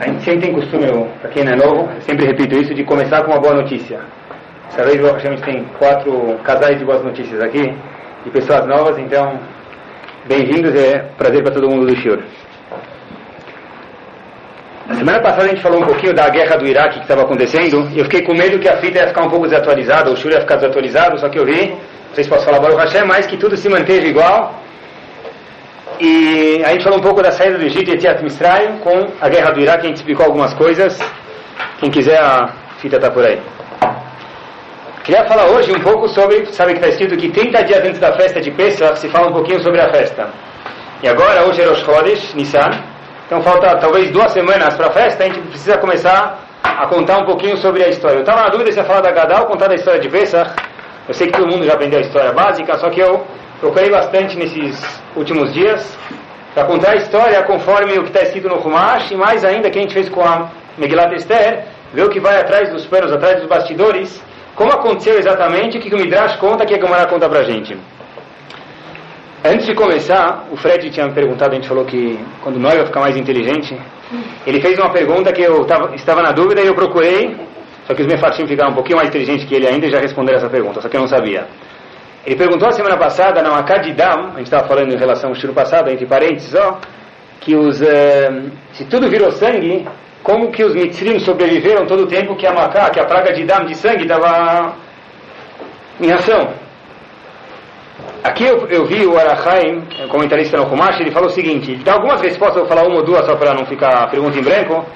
A gente sempre tem costume, para quem não é novo, sempre repito isso, de começar com uma boa notícia. Dessa vez a gente tem quatro casais de boas notícias aqui, de pessoas novas, então bem-vindos, é prazer para todo mundo do Shiur. Na semana passada a gente falou um pouquinho da guerra do Iraque que estava acontecendo, eu fiquei com medo que a fita ia ficar um pouco desatualizada, o Shiur ia ficar desatualizado, só que eu vi, não sei se posso falar Baruch Hashem, mas que tudo se manteja igual, e a gente falou um pouco da saída do Egito e Etiat Mitzrayim com a guerra do Iraque, a gente explicou algumas coisas. Quem quiser, a fita está por aí. Queria falar hoje um pouco sobre, sabe que está escrito que 30 dias antes da festa de Pesach se fala um pouquinho sobre a festa. E agora, hoje é Rosh Chodesh, Nissan, então falta talvez duas semanas para a festa, a gente precisa começar a contar um pouquinho sobre a história. Eu estava na dúvida se ia falar da Gadal ou contar da história de Pesach. Eu sei que todo mundo já aprendeu a história básica, só que eu procurei bastante nesses últimos dias para contar a história conforme o que está escrito no Humash e mais ainda que a gente fez com a Megillat Esther, ver o que vai atrás dos panos, atrás dos bastidores, como aconteceu exatamente, o que o Midrash conta, o que a Gemara conta para a gente. Antes de começar, o Fred tinha me perguntado, a gente falou que quando nós vai ficar mais inteligente, ele fez uma pergunta que eu tava, estava na dúvida e eu procurei, só que os mefartim ficaram um pouquinho mais inteligentes que ele ainda e já responderam essa pergunta, só que eu não sabia. Ele perguntou a semana passada, na Makadidam, a gente estava falando em relação ao estilo passado, entre parênteses, ó, que os, uh, se tudo virou sangue, como que os mitzrim sobreviveram todo o tempo que a Maká, que a praga de Dam, de sangue, estava em ação? Aqui eu, eu vi o Arachaim, comentarista no Kumash, ele falou o seguinte, ele dá algumas respostas, eu vou falar uma ou duas só para não ficar a pergunta em branco,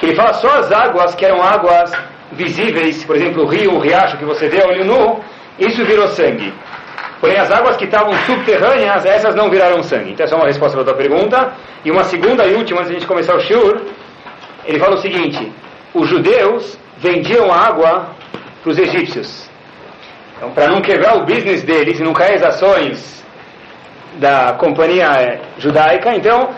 que ele fala só as águas que eram águas visíveis, por exemplo, o rio, o riacho que você vê a olho nu, isso virou sangue. Porém, as águas que estavam subterrâneas, essas não viraram sangue. Então, essa é uma resposta para a tua pergunta. E uma segunda e última, antes de a gente começar o shur, ele fala o seguinte: os judeus vendiam água para os egípcios. Então, para não quebrar o business deles e não cair as ações da companhia judaica, então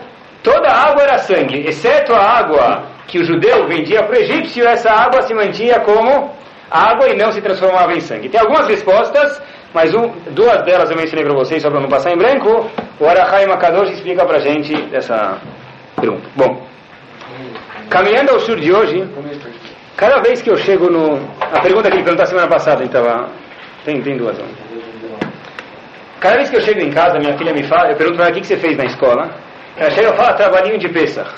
toda a água era sangue, exceto a água que o judeu vendia para o egípcio, essa água se mantinha como água e não se transformava em sangue. Tem algumas respostas, mas um, duas delas eu mencionei para vocês, só para não passar em branco. O Arahai Makadosh explica para gente essa pergunta. Bom, caminhando ao sul de hoje, cada vez que eu chego no... A pergunta que ele perguntou semana passada, então, tem, tem duas. Cada vez que eu chego em casa, minha filha me fala, eu pergunto para ela o que, que você fez na escola. Ela chega e fala, trabalhinho de Pesach.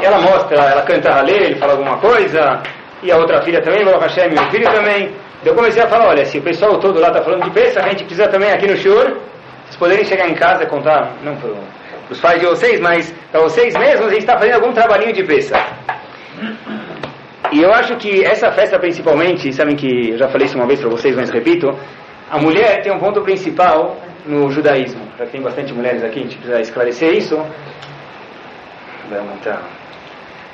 Ela mostra, ela canta a ele fala alguma coisa, e a outra filha também, Baruch Hashem, meu filho também. Eu comecei a falar, olha, se o pessoal todo lá está falando de Pesach, a gente precisa também aqui no Shur, vocês poderem chegar em casa e contar, não para os pais de vocês, mas para vocês mesmos, a gente está fazendo algum trabalhinho de Pesach. E eu acho que essa festa principalmente, sabem que eu já falei isso uma vez para vocês, mas repito, a mulher tem um ponto principal no judaísmo. Já tem bastante mulheres aqui, a gente precisa esclarecer isso. Vai aumentar.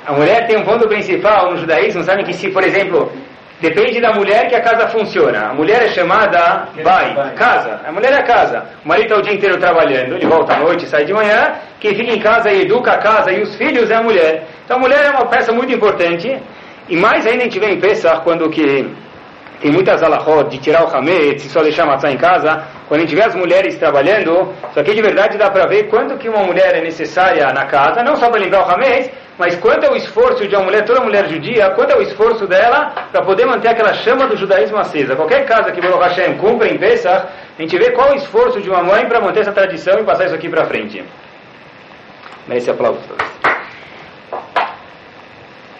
A mulher tem um ponto principal no judaísmo, sabem que se, por exemplo, depende da mulher que a casa funciona. A mulher é chamada bai, casa. A mulher é a casa. O marido está o dia inteiro trabalhando, ele volta à noite, sai de manhã. Quem fica em casa e educa a casa e os filhos é a mulher. Então a mulher é uma peça muito importante. E mais ainda a gente vê em Pesach, quando que tem muitas alahot de tirar o hametz e só deixar matzah em casa. Quando a gente vê as mulheres trabalhando, só que de verdade dá para ver quanto que uma mulher é necessária na casa, não só para lembrar o hametz, mas quanto é o esforço de uma mulher, toda mulher judia, quanto é o esforço dela para poder manter aquela chama do judaísmo acesa. Qualquer casa que Baruch Hashem cumpra em Pesach, a gente vê qual é o esforço de uma mãe para manter essa tradição e passar isso aqui para frente. Merece aplausos.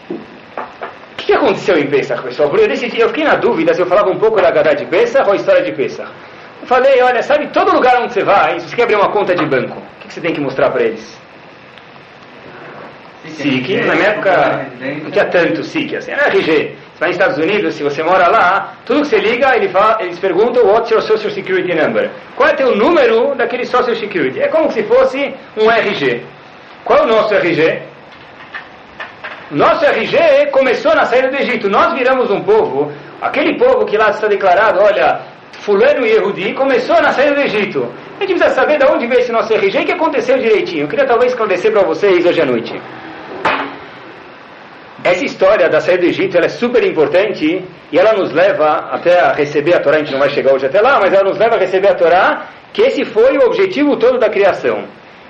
O que aconteceu em Pesach, pessoal? Eu decidi, eu fiquei na dúvida se eu falava um pouco da Gadá de Pesach ou a história de Pesach. Eu falei, olha, sabe, todo lugar onde você vai, se você quer abrir uma conta de banco, o que você tem que mostrar para eles? SIC, na minha época não tinha tanto SIC, assim, era RG. Você vai nos Estados Unidos, se você mora lá, tudo que você liga, ele fala, eles perguntam what's your social security number? Qual é o teu número daquele social security? É como se fosse um RG. Qual é o nosso RG? Nosso RG começou na saída do Egito. Nós viramos um povo, aquele povo que lá está declarado, olha, fulano e Yehudi, começou na saída do Egito. A gente precisa saber de onde veio esse nosso RG e o que aconteceu direitinho. Eu queria talvez esclarecer para vocês hoje à noite. Essa história da saída do Egito é super importante e ela nos leva até a receber a Torá. A gente não vai chegar hoje até lá, mas ela nos leva a receber a Torá, que esse foi o objetivo todo da criação.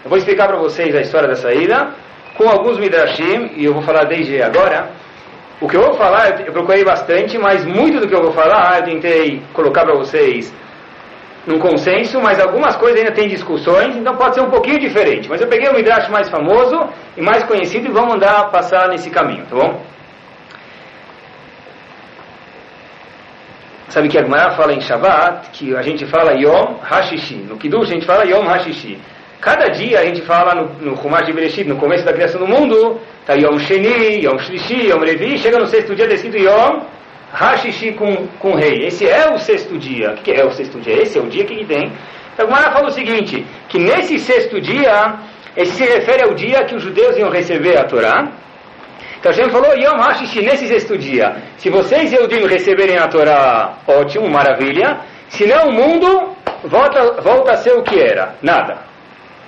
Eu vou explicar para vocês a história da saída, com alguns midrashim, e eu vou falar desde agora. O que eu vou falar, eu procurei bastante, mas muito do que eu vou falar, eu tentei colocar para vocês num consenso, mas algumas coisas ainda tem discussões, então pode ser um pouquinho diferente. Mas eu peguei o midrash mais famoso e mais conhecido e vamos andar passar nesse caminho, tá bom? Sabe que a Gemara fala em Shabbat, que a gente fala Yom Hashishi. No Kiddush a gente fala Yom Hashishi. Cada dia a gente fala no, no Chumash de Bereshit, no começo da criação do mundo, tá Yom Sheni, Yom Shlishi, Yom Revi, chega no sexto dia descido Yom Hashishi com, com rei. Esse é o sexto dia. O que é o sexto dia? Esse é o dia que tem. Então a Gemara fala o seguinte, que nesse sexto dia, esse se refere ao dia que os judeus iam receber a Torá, então Hashem falou, Yom Hashishi, nesse sexto dia, se vocês, Eudim, receberem a Torá, ótimo, maravilha, senão o mundo volta, volta a ser o que era, nada.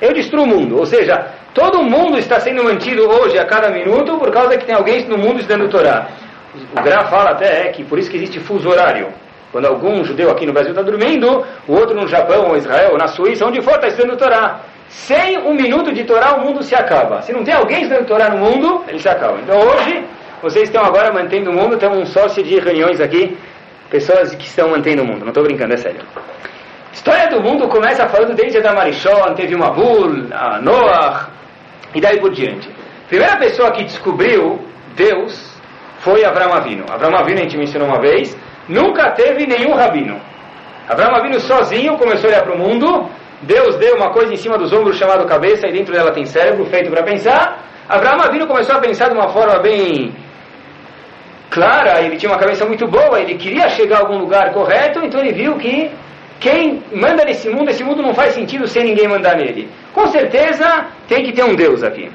Eu destruo o mundo, ou seja, todo mundo está sendo mantido hoje a cada minuto por causa que tem alguém no mundo estudando Torá. O Gra fala até é que por isso que existe fuso horário. Quando algum judeu aqui no Brasil está dormindo, o outro no Japão, ou Israel, ou na Suíça, onde for, está estudando Torá. Sem um minuto de Torá, o mundo se acaba. Se não tem alguém estudando Torá no mundo, ele se acaba. Então hoje, vocês estão agora mantendo o mundo, temos um sócio de reuniões aqui, pessoas que estão mantendo o mundo. Não estou brincando, é sério. História do mundo começa falando desde a Marishon, teve uma Bul, a Noah, e daí por diante. Primeira pessoa que descobriu Deus foi Avram Avinu. Avram Avinu, a gente mencionou uma vez, nunca teve nenhum rabino. Avram Avinu sozinho começou a olhar para o mundo, Deus deu uma coisa em cima dos ombros chamado cabeça e dentro dela tem cérebro feito para pensar. Abraão Avino começou a pensar de uma forma bem clara, ele tinha uma cabeça muito boa, ele queria chegar a algum lugar correto, então ele viu que quem manda nesse mundo, esse mundo não faz sentido sem ninguém mandar nele. Com certeza tem que ter um Deus aqui.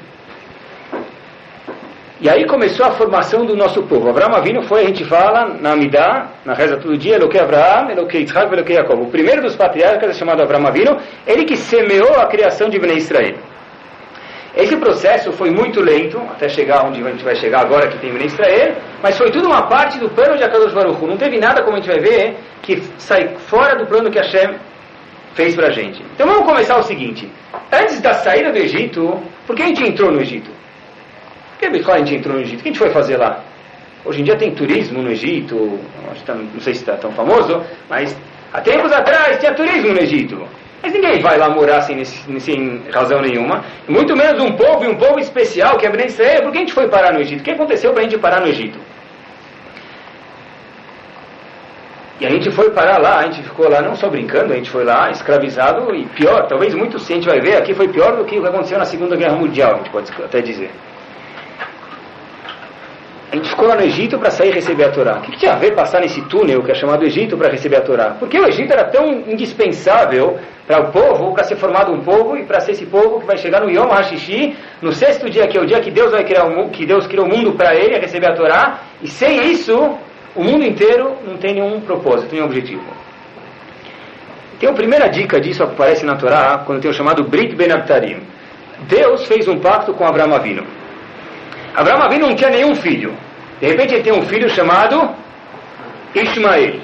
E aí começou a formação do nosso povo. Abraão Avino foi, a gente fala, na Amidah, na reza todo dia, Eloquei Abraão, Eloquei Yitzhak, Eloquei Jacob. O primeiro dos patriarcas é chamado Abraão Avino, ele que semeou a criação de Bnei Israel. Esse processo foi muito lento, até chegar onde a gente vai chegar agora, que tem Bnei Israel, mas foi tudo uma parte do plano de Akadosh Baruch Não teve nada, como a gente vai ver, que sai fora do plano que Hashem fez para a gente. Então vamos começar o seguinte. Antes da saída do Egito, por que a gente entrou no Egito? Por que a gente entrou no Egito? O que a gente foi fazer lá? Hoje em dia tem turismo no Egito, tá, não sei se está tão famoso, mas há tempos atrás tinha turismo no Egito. Mas ninguém vai lá morar sem, sem razão nenhuma. Muito menos um povo e um povo especial que é Ben Israel. Por que a gente foi parar no Egito? O que aconteceu para a gente parar no Egito? E a gente foi parar lá, a gente ficou lá não só brincando, a gente foi lá escravizado e pior, talvez muito se a gente vai ver aqui foi pior do que o que aconteceu na Segunda Guerra Mundial, a gente pode até dizer. A gente ficou lá no Egito para sair e receber a Torá. O que, que, tinha a ver passar nesse túnel que é chamado Egito para receber a Torá? Porque o Egito era tão indispensável para o povo, para ser formado um povo e para ser esse povo que vai chegar no Yom HaShishi, no sexto dia, que é o dia que Deus vai criar o que Deus criou o mundo para ele, a receber a Torá. E sem isso, o mundo inteiro não tem nenhum propósito, nenhum objetivo. Tem uma primeira dica disso que aparece na Torá, quando tem o chamado Brit Ben Abtarim. Deus fez um pacto com Abraão Avino. Abraão Avinu não tinha nenhum filho. De repente ele tem um filho chamado Ismael.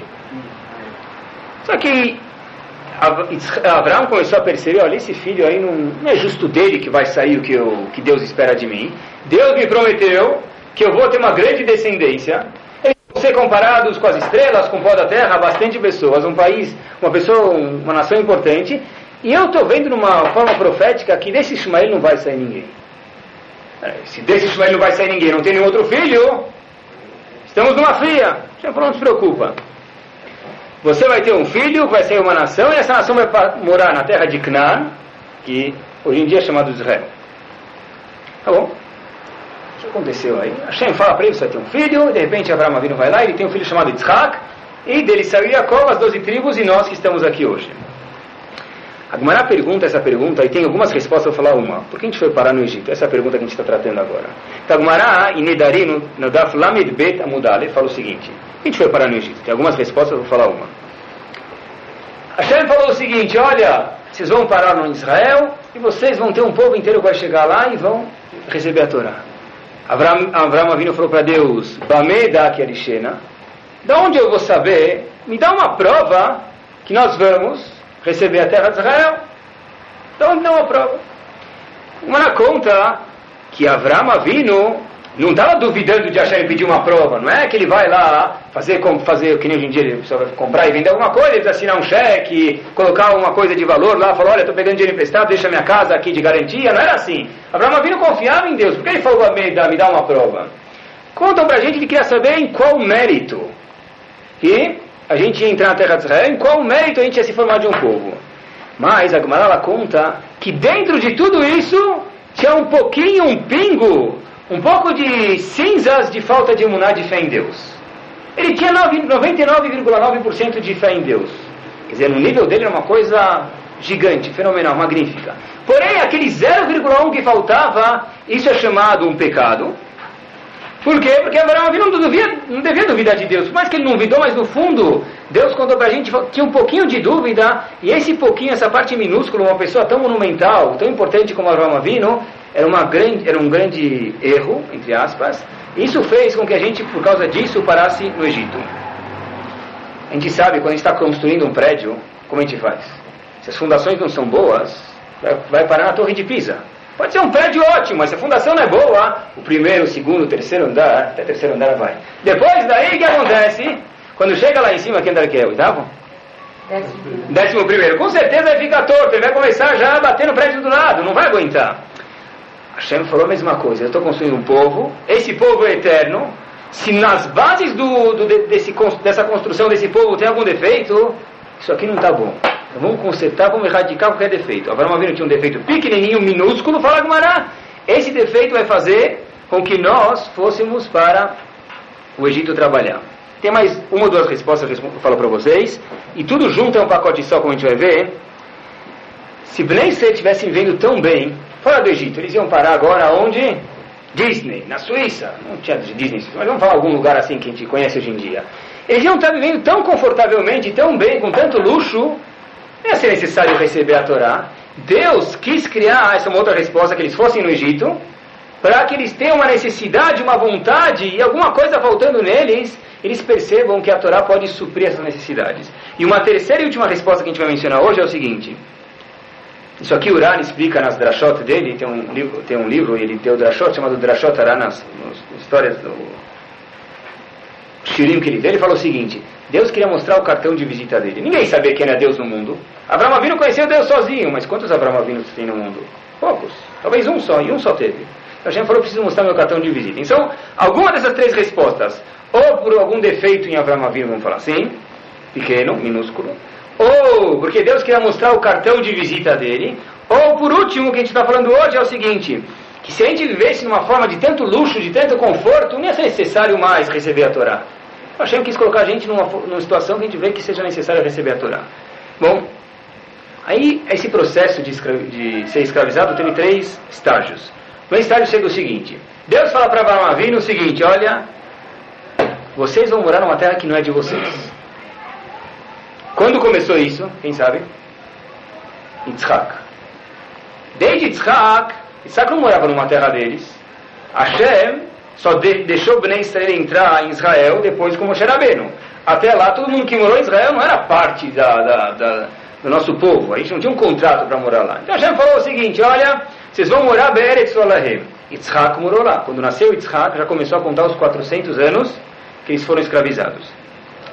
Só que Abraão começou a perceber, olha, esse filho aí não, não, é justo dele que vai sair o que, eu, que Deus espera de mim. Deus me prometeu que eu vou ter uma grande descendência. Eles vão ser comparados com as estrelas, com o pó da terra, bastante pessoas, um país, uma pessoa, uma nação importante. E eu estou vendo numa forma profética que desse Ismael não vai sair ninguém. Se desse Ismael não vai sair ninguém, não tem nenhum outro filho, estamos numa fria. Já falou, não se preocupa. Você vai ter um filho, vai ser uma nação, e essa nação vai morar na terra de Canaan, que hoje em dia é chamado Israel. Tá bom? O que aconteceu aí? Hashem fala para ele, você vai ter um filho, de repente Abraão Avinu vai lá, ele tem um filho chamado Yitzhak, e dele saiu Jacob, as doze tribos, e nós que estamos aqui hoje. A pergunta essa pergunta, e tem algumas respostas, eu vou falar uma. Por que a gente foi parar no Egito? Essa é a pergunta que a gente está tratando agora. Então, a Gemara, em Nedari, no, Lamed Bet Amudale, fala o seguinte. Por que a gente foi parar no Egito? Tem algumas respostas, eu vou falar uma. Hashem falou o seguinte, olha, vocês vão parar no Israel, e vocês vão ter um povo inteiro que vai chegar lá e vão receber a Torá. Avram, Avram Avinu falou para Deus, Bame Arishena, da onde eu vou saber? Me dá uma prova que nós vamos receber a terra de Israel. Então não a prova. Uma conta que Avram Avinu não estava duvidando de Hashem pedir uma prova. Não é que ele vai lá fazer, fazer que nem hoje em dia ele só vai comprar e vender alguma coisa, ele assinar um cheque, colocar uma coisa de valor lá, falar, olha, estou pegando dinheiro emprestado, deixa minha casa aqui de garantia. Não era assim. Abraão Avinu confiava em Deus. Por que ele falou, me dá, me dá uma prova? Contam pra gente que queria saber em qual mérito que a gente ia entrar na terra de Israel, em qual mérito a gente ia se formar de um povo. Mas a Gemara conta que dentro de tudo isso tinha um pouquinho, um pingo um pouco de cinzas de falta de imunar de fé em Deus. Ele tinha 99,9% de fé em Deus. Quer dizer, no nível dele era uma coisa gigante, fenomenal, magnífica. Porém, aquele 0,1 que faltava, isso é chamado um pecado. Por quê? Porque Abraão não, devia, não devia duvidar de Deus. Por mais que ele não duvidou, mas no fundo, Deus contou para a gente que tinha um pouquinho de dúvida, e esse pouquinho, essa parte minúscula, uma pessoa tão monumental, tão importante como Abraão Avino, era, uma grande, era um grande erro, entre aspas. Isso fez com que a gente, por causa disso, parasse no Egito. A gente sabe, quando a gente está construindo um prédio, como a gente faz? Se as fundações não são boas, vai, vai parar na Torre de Pisa. Pode ser um prédio ótimo, mas se a fundação não é boa, o primeiro, o segundo, o terceiro andar, até o terceiro andar vai. Depois daí, o que acontece? Quando chega lá em cima, que andar que é? Oitavo? Décimo. Décimo primeiro. Com certeza vai ficar torto, ele vai começar já a bater no prédio do lado, não vai aguentar. Hashem falou a mesma coisa, eu estou construindo um povo, esse povo é eterno, se nas bases do, do, desse, dessa construção desse povo tem algum defeito, isso aqui não está bom. Vamos consertar, vamos erradicar qualquer defeito. Abraão Avinu tinha um defeito pequenininho, minúsculo, fala Gumará. Esse defeito vai fazer com que nós fôssemos para o Egito trabalhar. Tem mais uma ou duas respostas que eu falo para vocês. E tudo junto é um pacote só, como a gente vai ver. Se Bnei Ser tivessem vendo tão bem, fora do Egito, eles iam parar agora onde? Disney, na Suíça. Não tinha Disney, mas vamos falar algum lugar assim que a gente conhece hoje em dia. Eles iam estar vivendo tão confortavelmente, tão bem, com tanto luxo, ser necessário receber a Torá. Deus quis criar, essa é outra resposta, que eles fossem no Egito, para que eles tenham uma necessidade, uma vontade e alguma coisa faltando neles, eles percebam que a Torá pode suprir essas necessidades. E uma terceira e última resposta que a gente vai mencionar hoje é o seguinte. Isso aqui o Uran explica nas Drashot dele, tem um livro, tem um livro ele tem o Drashot, chamado Drashot Aran, nas, nas histórias do Shirim que ele deu, ele falou o seguinte, Deus queria mostrar o cartão de visita dele. Ninguém sabia quem era Deus no mundo. Abraão Avinu conheceu Deus sozinho, mas quantos Abraão Avinos tem no mundo? Poucos. Talvez um só, e um só teve. Então gente falou, preciso mostrar meu cartão de visita. Então, alguma dessas três respostas, ou por algum defeito em Abraão Avinu, vamos falar assim, pequeno, minúsculo, ou porque Deus queria mostrar o cartão de visita dele, ou por último, o que a gente está falando hoje é o seguinte, que se a gente vivesse numa forma de tanto luxo, de tanto conforto, não ia ser necessário mais receber a Torá. Hashem quis colocar a gente numa, numa situação que a gente vê que seja necessário receber a Torá. Bom, aí esse processo de, de ser escravizado tem três estágios. No estágio chega o seguinte: Deus fala para Abraão Avinu o seguinte: Olha, vocês vão morar numa terra que não é de vocês. Quando começou isso? Quem sabe? Yitzhak. Desde Yitzhak, Yitzhak não morava numa terra deles. Hashem só de, deixou Bnei Israel entrar em Israel depois com Moshe Rabbeinu. Até lá, todo mundo que morou em Israel não era parte da, da, da, do nosso povo. A gente não tinha um contrato para morar lá. Então Hashem falou o seguinte, olha, vocês vão morar Be'eretz Olahem. Yitzhak morou lá. Quando nasceu Yitzhak, já começou a contar os 400 anos que eles foram escravizados.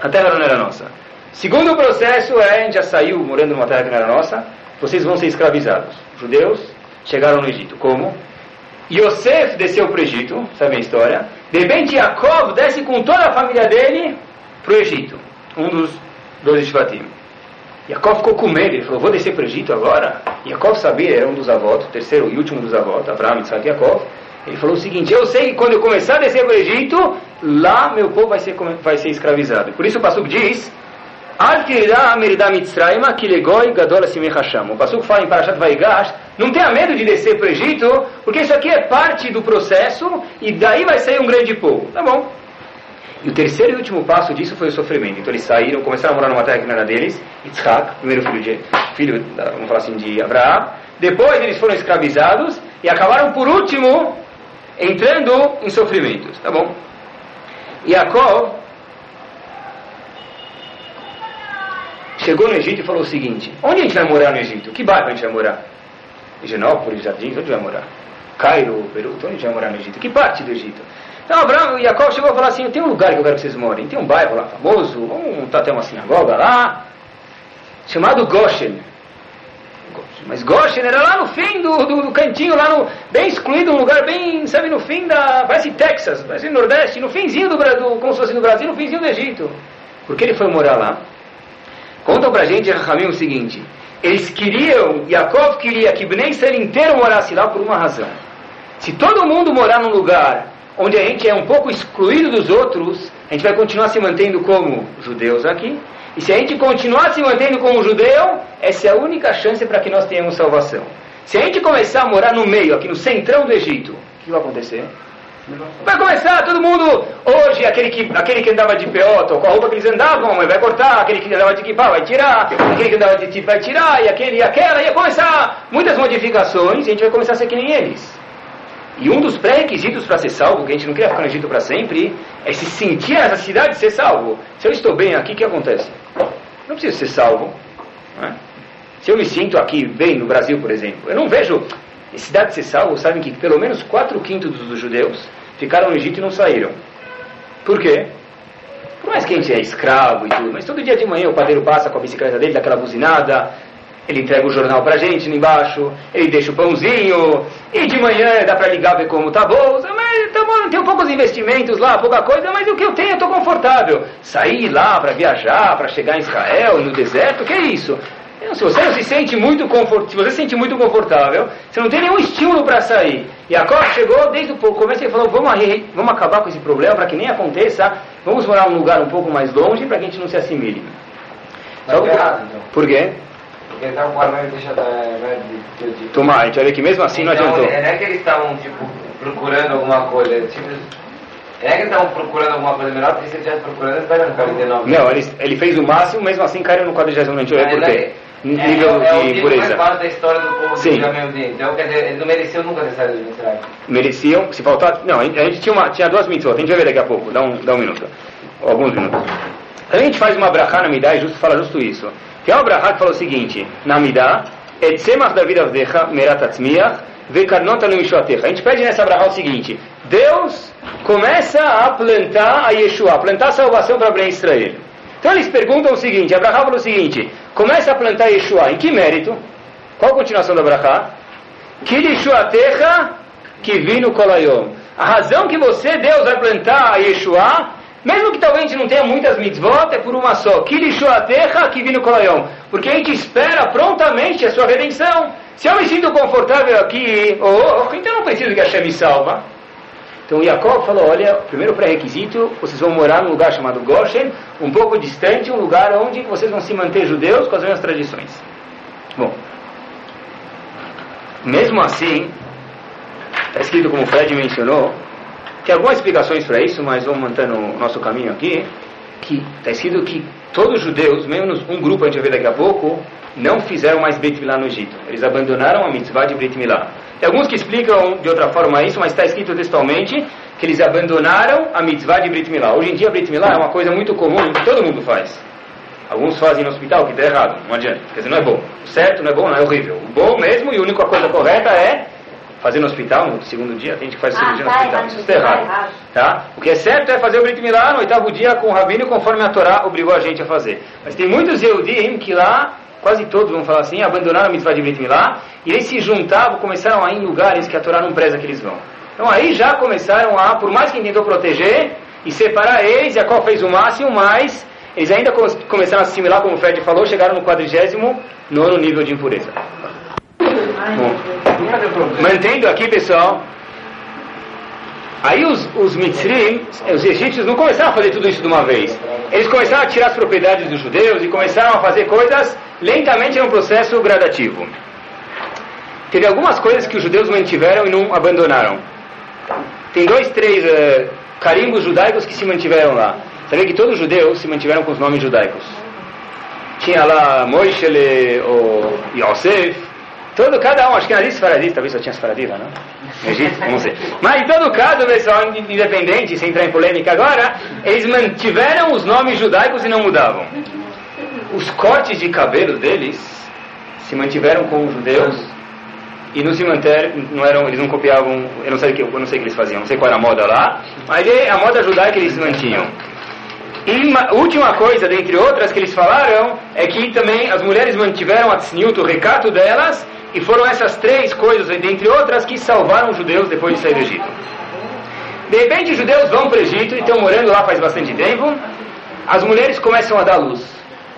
A terra não era nossa. Segundo processo é, a gente já saiu morando numa terra que não era nossa, vocês vão ser escravizados. Os judeus chegaram no Egito. Como? Yosef desceu para o Egito, sabe a história? De repente, Yaakov desce com toda a família dele para o Egito. Um dos dois Shvatim. Yaakov ficou com medo, ele falou, vou descer para o Egito agora? Yaakov sabia, era um dos avós, o terceiro e último dos avós, Abraham, Isaac e Yaakov. Ele falou o seguinte, eu sei que quando eu começar a descer para o Egito, lá meu povo vai ser, vai ser escravizado. Por isso o Passuco diz, gadol. O Passuco fala em Parashat Vaigash, não tenha medo de descer para o Egito, porque isso aqui é parte do processo e daí vai sair um grande povo. Tá bom. E o terceiro e último passo disso foi o sofrimento. Então eles saíram, começaram a morar numa terra que não era deles, Yitzhak, primeiro filho, de, filho vamos falar assim, de Abraão. Depois eles foram escravizados e acabaram por último entrando em sofrimentos. Tá bom. Yaakov chegou no Egito e falou o seguinte: onde a gente vai morar no Egito? Que bairro a gente vai morar? Higienópolis, Jardins, onde vai morar? Cairo, Peru, gente vai morar no Egito. Que parte do Egito? Então Abraão e Jacó chegou a falar assim, tem um lugar que eu quero que vocês morem, tem um bairro lá famoso, vamos montar até uma sinagoga lá, chamado Goshen. Mas Goshen era lá no fim do, do, do, cantinho, lá no, bem excluído, um lugar bem, sabe, no fim da, parece Texas, parece Nordeste, no finzinho do Brasil, como se fosse no Brasil, no finzinho do Egito. Por que ele foi morar lá? Contam pra gente, Rahamim, o seguinte, eles queriam, Yaakov queria que Bnei Israel inteiro morasse lá por uma razão. Se todo mundo morar num lugar onde a gente é um pouco excluído dos outros, a gente vai continuar se mantendo como judeus aqui. E se a gente continuar se mantendo como judeu, essa é a única chance para que nós tenhamos salvação. Se a gente começar a morar no meio, aqui no centrão do Egito, o que vai acontecer? Vai começar todo mundo, hoje, aquele que, aquele que andava de peota, com a roupa que eles andavam, vai cortar, aquele que andava de kippah vai tirar, aquele que andava de tipo vai tirar, e aquele e aquela, ia começar muitas modificações, e a gente vai começar a ser que nem eles. E um dos pré-requisitos para ser salvo, que a gente não quer ficar no Egito para sempre, é se sentir a necessidade de ser salvo. Se eu estou bem aqui, o que acontece? Não preciso ser salvo. É? Se eu me sinto aqui bem no Brasil, por exemplo, eu não vejo necessidade de ser salvo. Sabem que pelo menos quatro quintos dos judeus ficaram no Egito e não saíram. Por quê? Por mais que a gente é escravo e tudo, mas todo dia de manhã o padeiro passa com a bicicleta dele, daquela buzinada, ele entrega o jornal pra gente lá embaixo, ele deixa o pãozinho, e de manhã dá pra ligar ver como tá a bolsa, mas tá bom, tem poucos investimentos lá, pouca coisa, mas o que eu tenho eu tô confortável. Sair lá para viajar, para chegar em Israel, no deserto, que é isso? Se você não se sente muito confortável, se você se sente muito confortável, você não tem nenhum estímulo para sair. E a Copa chegou desde o começo e falou: vamos, vamos acabar com esse problema para que nem aconteça. Vamos morar num lugar um pouco mais longe para que a gente não se assimile. Então, errado, então. Por quê? Tomar, a gente olha que mesmo assim então, não adiantou. Não é que eles estavam, tipo, procurando alguma coisa. Tipo, é que eles estavam procurando alguma coisa melhor, porque se eles estivessem procurando, eles estariam no 49. Não, ele, ele fez o máximo, mesmo assim caiu no 40 a gente olha por quê? Nível é, é, de é pureza. É mais da história do povo Sim. de Jamel Então, quer dizer, eles não mereciam nunca ter saído de Israel. Mereciam, se faltar. Não, a gente, tinha, uma, tinha duas mitzvot, a gente vai ver daqui a pouco, dá um, dá um minuto. Alguns minutos. A gente faz uma brachá na Midah e justo, fala justo isso. Que é uma brachá que fala o seguinte: na Midah, etzemach David avdecha merat atzmiach vekarnota no. A gente pede nessa brachá o seguinte: Deus começa a plantar a Yeshua, a plantar a salvação para Bnei Israel. Então eles perguntam o seguinte: Abraham falou o seguinte: começa a plantar Yeshua, em que mérito? Qual a continuação da Abraham? Que Yeshuatecha que vino kolayom. A razão que você, Deus, vai plantar a Yeshua, mesmo que talvez a não tenha muitas mitzvot, é por uma só. Que Yeshuatecha que vino kolayom. Porque a gente espera prontamente a sua redenção. Se eu me sinto confortável aqui, oh, oh, então eu não preciso que Hashem me salva. Então Jacob falou, olha, primeiro pré-requisito, vocês vão morar num lugar chamado Goshen, um pouco distante, um lugar onde vocês vão se manter judeus com as mesmas tradições. Bom, mesmo assim, está escrito como o Fred mencionou, tem algumas explicações para isso, mas vamos mantendo o nosso caminho aqui, que está escrito que todos os judeus, menos um grupo a gente vai ver daqui a pouco, não fizeram mais Brit Milá no Egito. Eles abandonaram a mitzvah de Brit Milá. Tem alguns que explicam de outra forma isso, mas está escrito textualmente que eles abandonaram a mitzvah de Brit Milá. Hoje em dia, Brit Milá é uma coisa muito comum que todo mundo faz. Alguns fazem no hospital, que está errado, não adianta. Quer dizer, não é bom. O certo não é bom, não é horrível. O bom mesmo e a única coisa correta é fazer no hospital, no segundo dia, tem gente que faz cirurgia no hospital. Isso está errado. Tá? O que é certo é fazer o Brit Milá no oitavo dia com o rabino, conforme a Torá obrigou a gente a fazer. Mas tem muitos Yehudim que lá quase todos vão falar assim, abandonaram a mitzvah de Brit Milá, e eles se juntavam, começaram a ir em lugares que a Torá não preza que eles vão. Então aí já começaram a, por mais que tentou proteger e separar eles, Jacó fez o máximo, mas eles ainda começaram a assimilar, como o Fred falou, chegaram no quadrigésimo nono nível de impureza. Bom, mantendo aqui, pessoal, Aí os, os os egípcios, não começaram a fazer tudo isso de uma vez. Eles começaram a tirar as propriedades dos judeus e começaram a fazer coisas lentamente num processo gradativo. Teve algumas coisas que os judeus mantiveram e não abandonaram. Tem dois, três uh, carimbos judaicos que se mantiveram lá. Sabia que todos os judeus se mantiveram com os nomes judaicos. Tinha lá Moishele ou Yosef, todo, cada um, acho que era isso Faradis, talvez só tinha Faradis lá, não? Egito, não sei. Mas em todo caso, pessoal, independente, sem entrar em polêmica agora, eles mantiveram os nomes judaicos e não mudavam. Os cortes de cabelo deles se mantiveram com os judeus e no cemitério não eram, eles não copiavam, eu não sei que, eu não sei o que eles faziam, não sei qual era a moda lá, mas é a moda judaica eles mantinham. E uma última coisa, dentre outras, que eles falaram, é que também as mulheres mantiveram a tzniut, o recato delas, e foram essas três coisas, dentre outras, que salvaram os judeus depois de sair do Egito. De repente, os judeus vão para o Egito e estão morando lá faz bastante tempo. As mulheres começam a dar luz.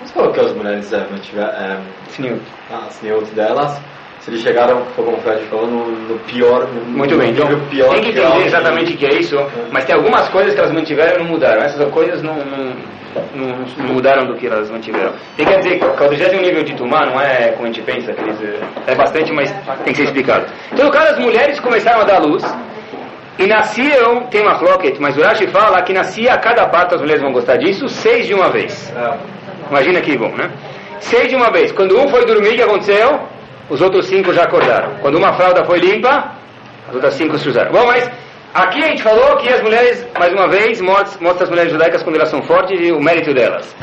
Você falou que as mulheres é, mantiveram é, tzniut delas. Se eles chegaram, como o Fred falou, no, no pior. No, Muito bem, então pior tem que entender exatamente o que é isso, mas tem algumas coisas que elas mantiveram e não mudaram. Essas coisas não, não, não, mudaram do que elas mantiveram. Tem que dizer que o 40 nível de Tumá não é como a gente pensa, é bastante, mas tem que ser explicado. Então, caso, as mulheres começaram a dar luz e nasciam, tem uma cloquet, mas o Rashi fala que nascia a cada parto, as mulheres vão gostar disso, seis de uma vez. Imagina que bom, né? Seis de uma vez. Quando um foi dormir, o que aconteceu? Os outros cinco já acordaram. Quando uma fralda foi limpa, as outras cinco se usaram. Bom, mas aqui a gente falou que as mulheres, mais uma vez, mostra, as mulheres judaicas quando elas são fortes e o mérito delas.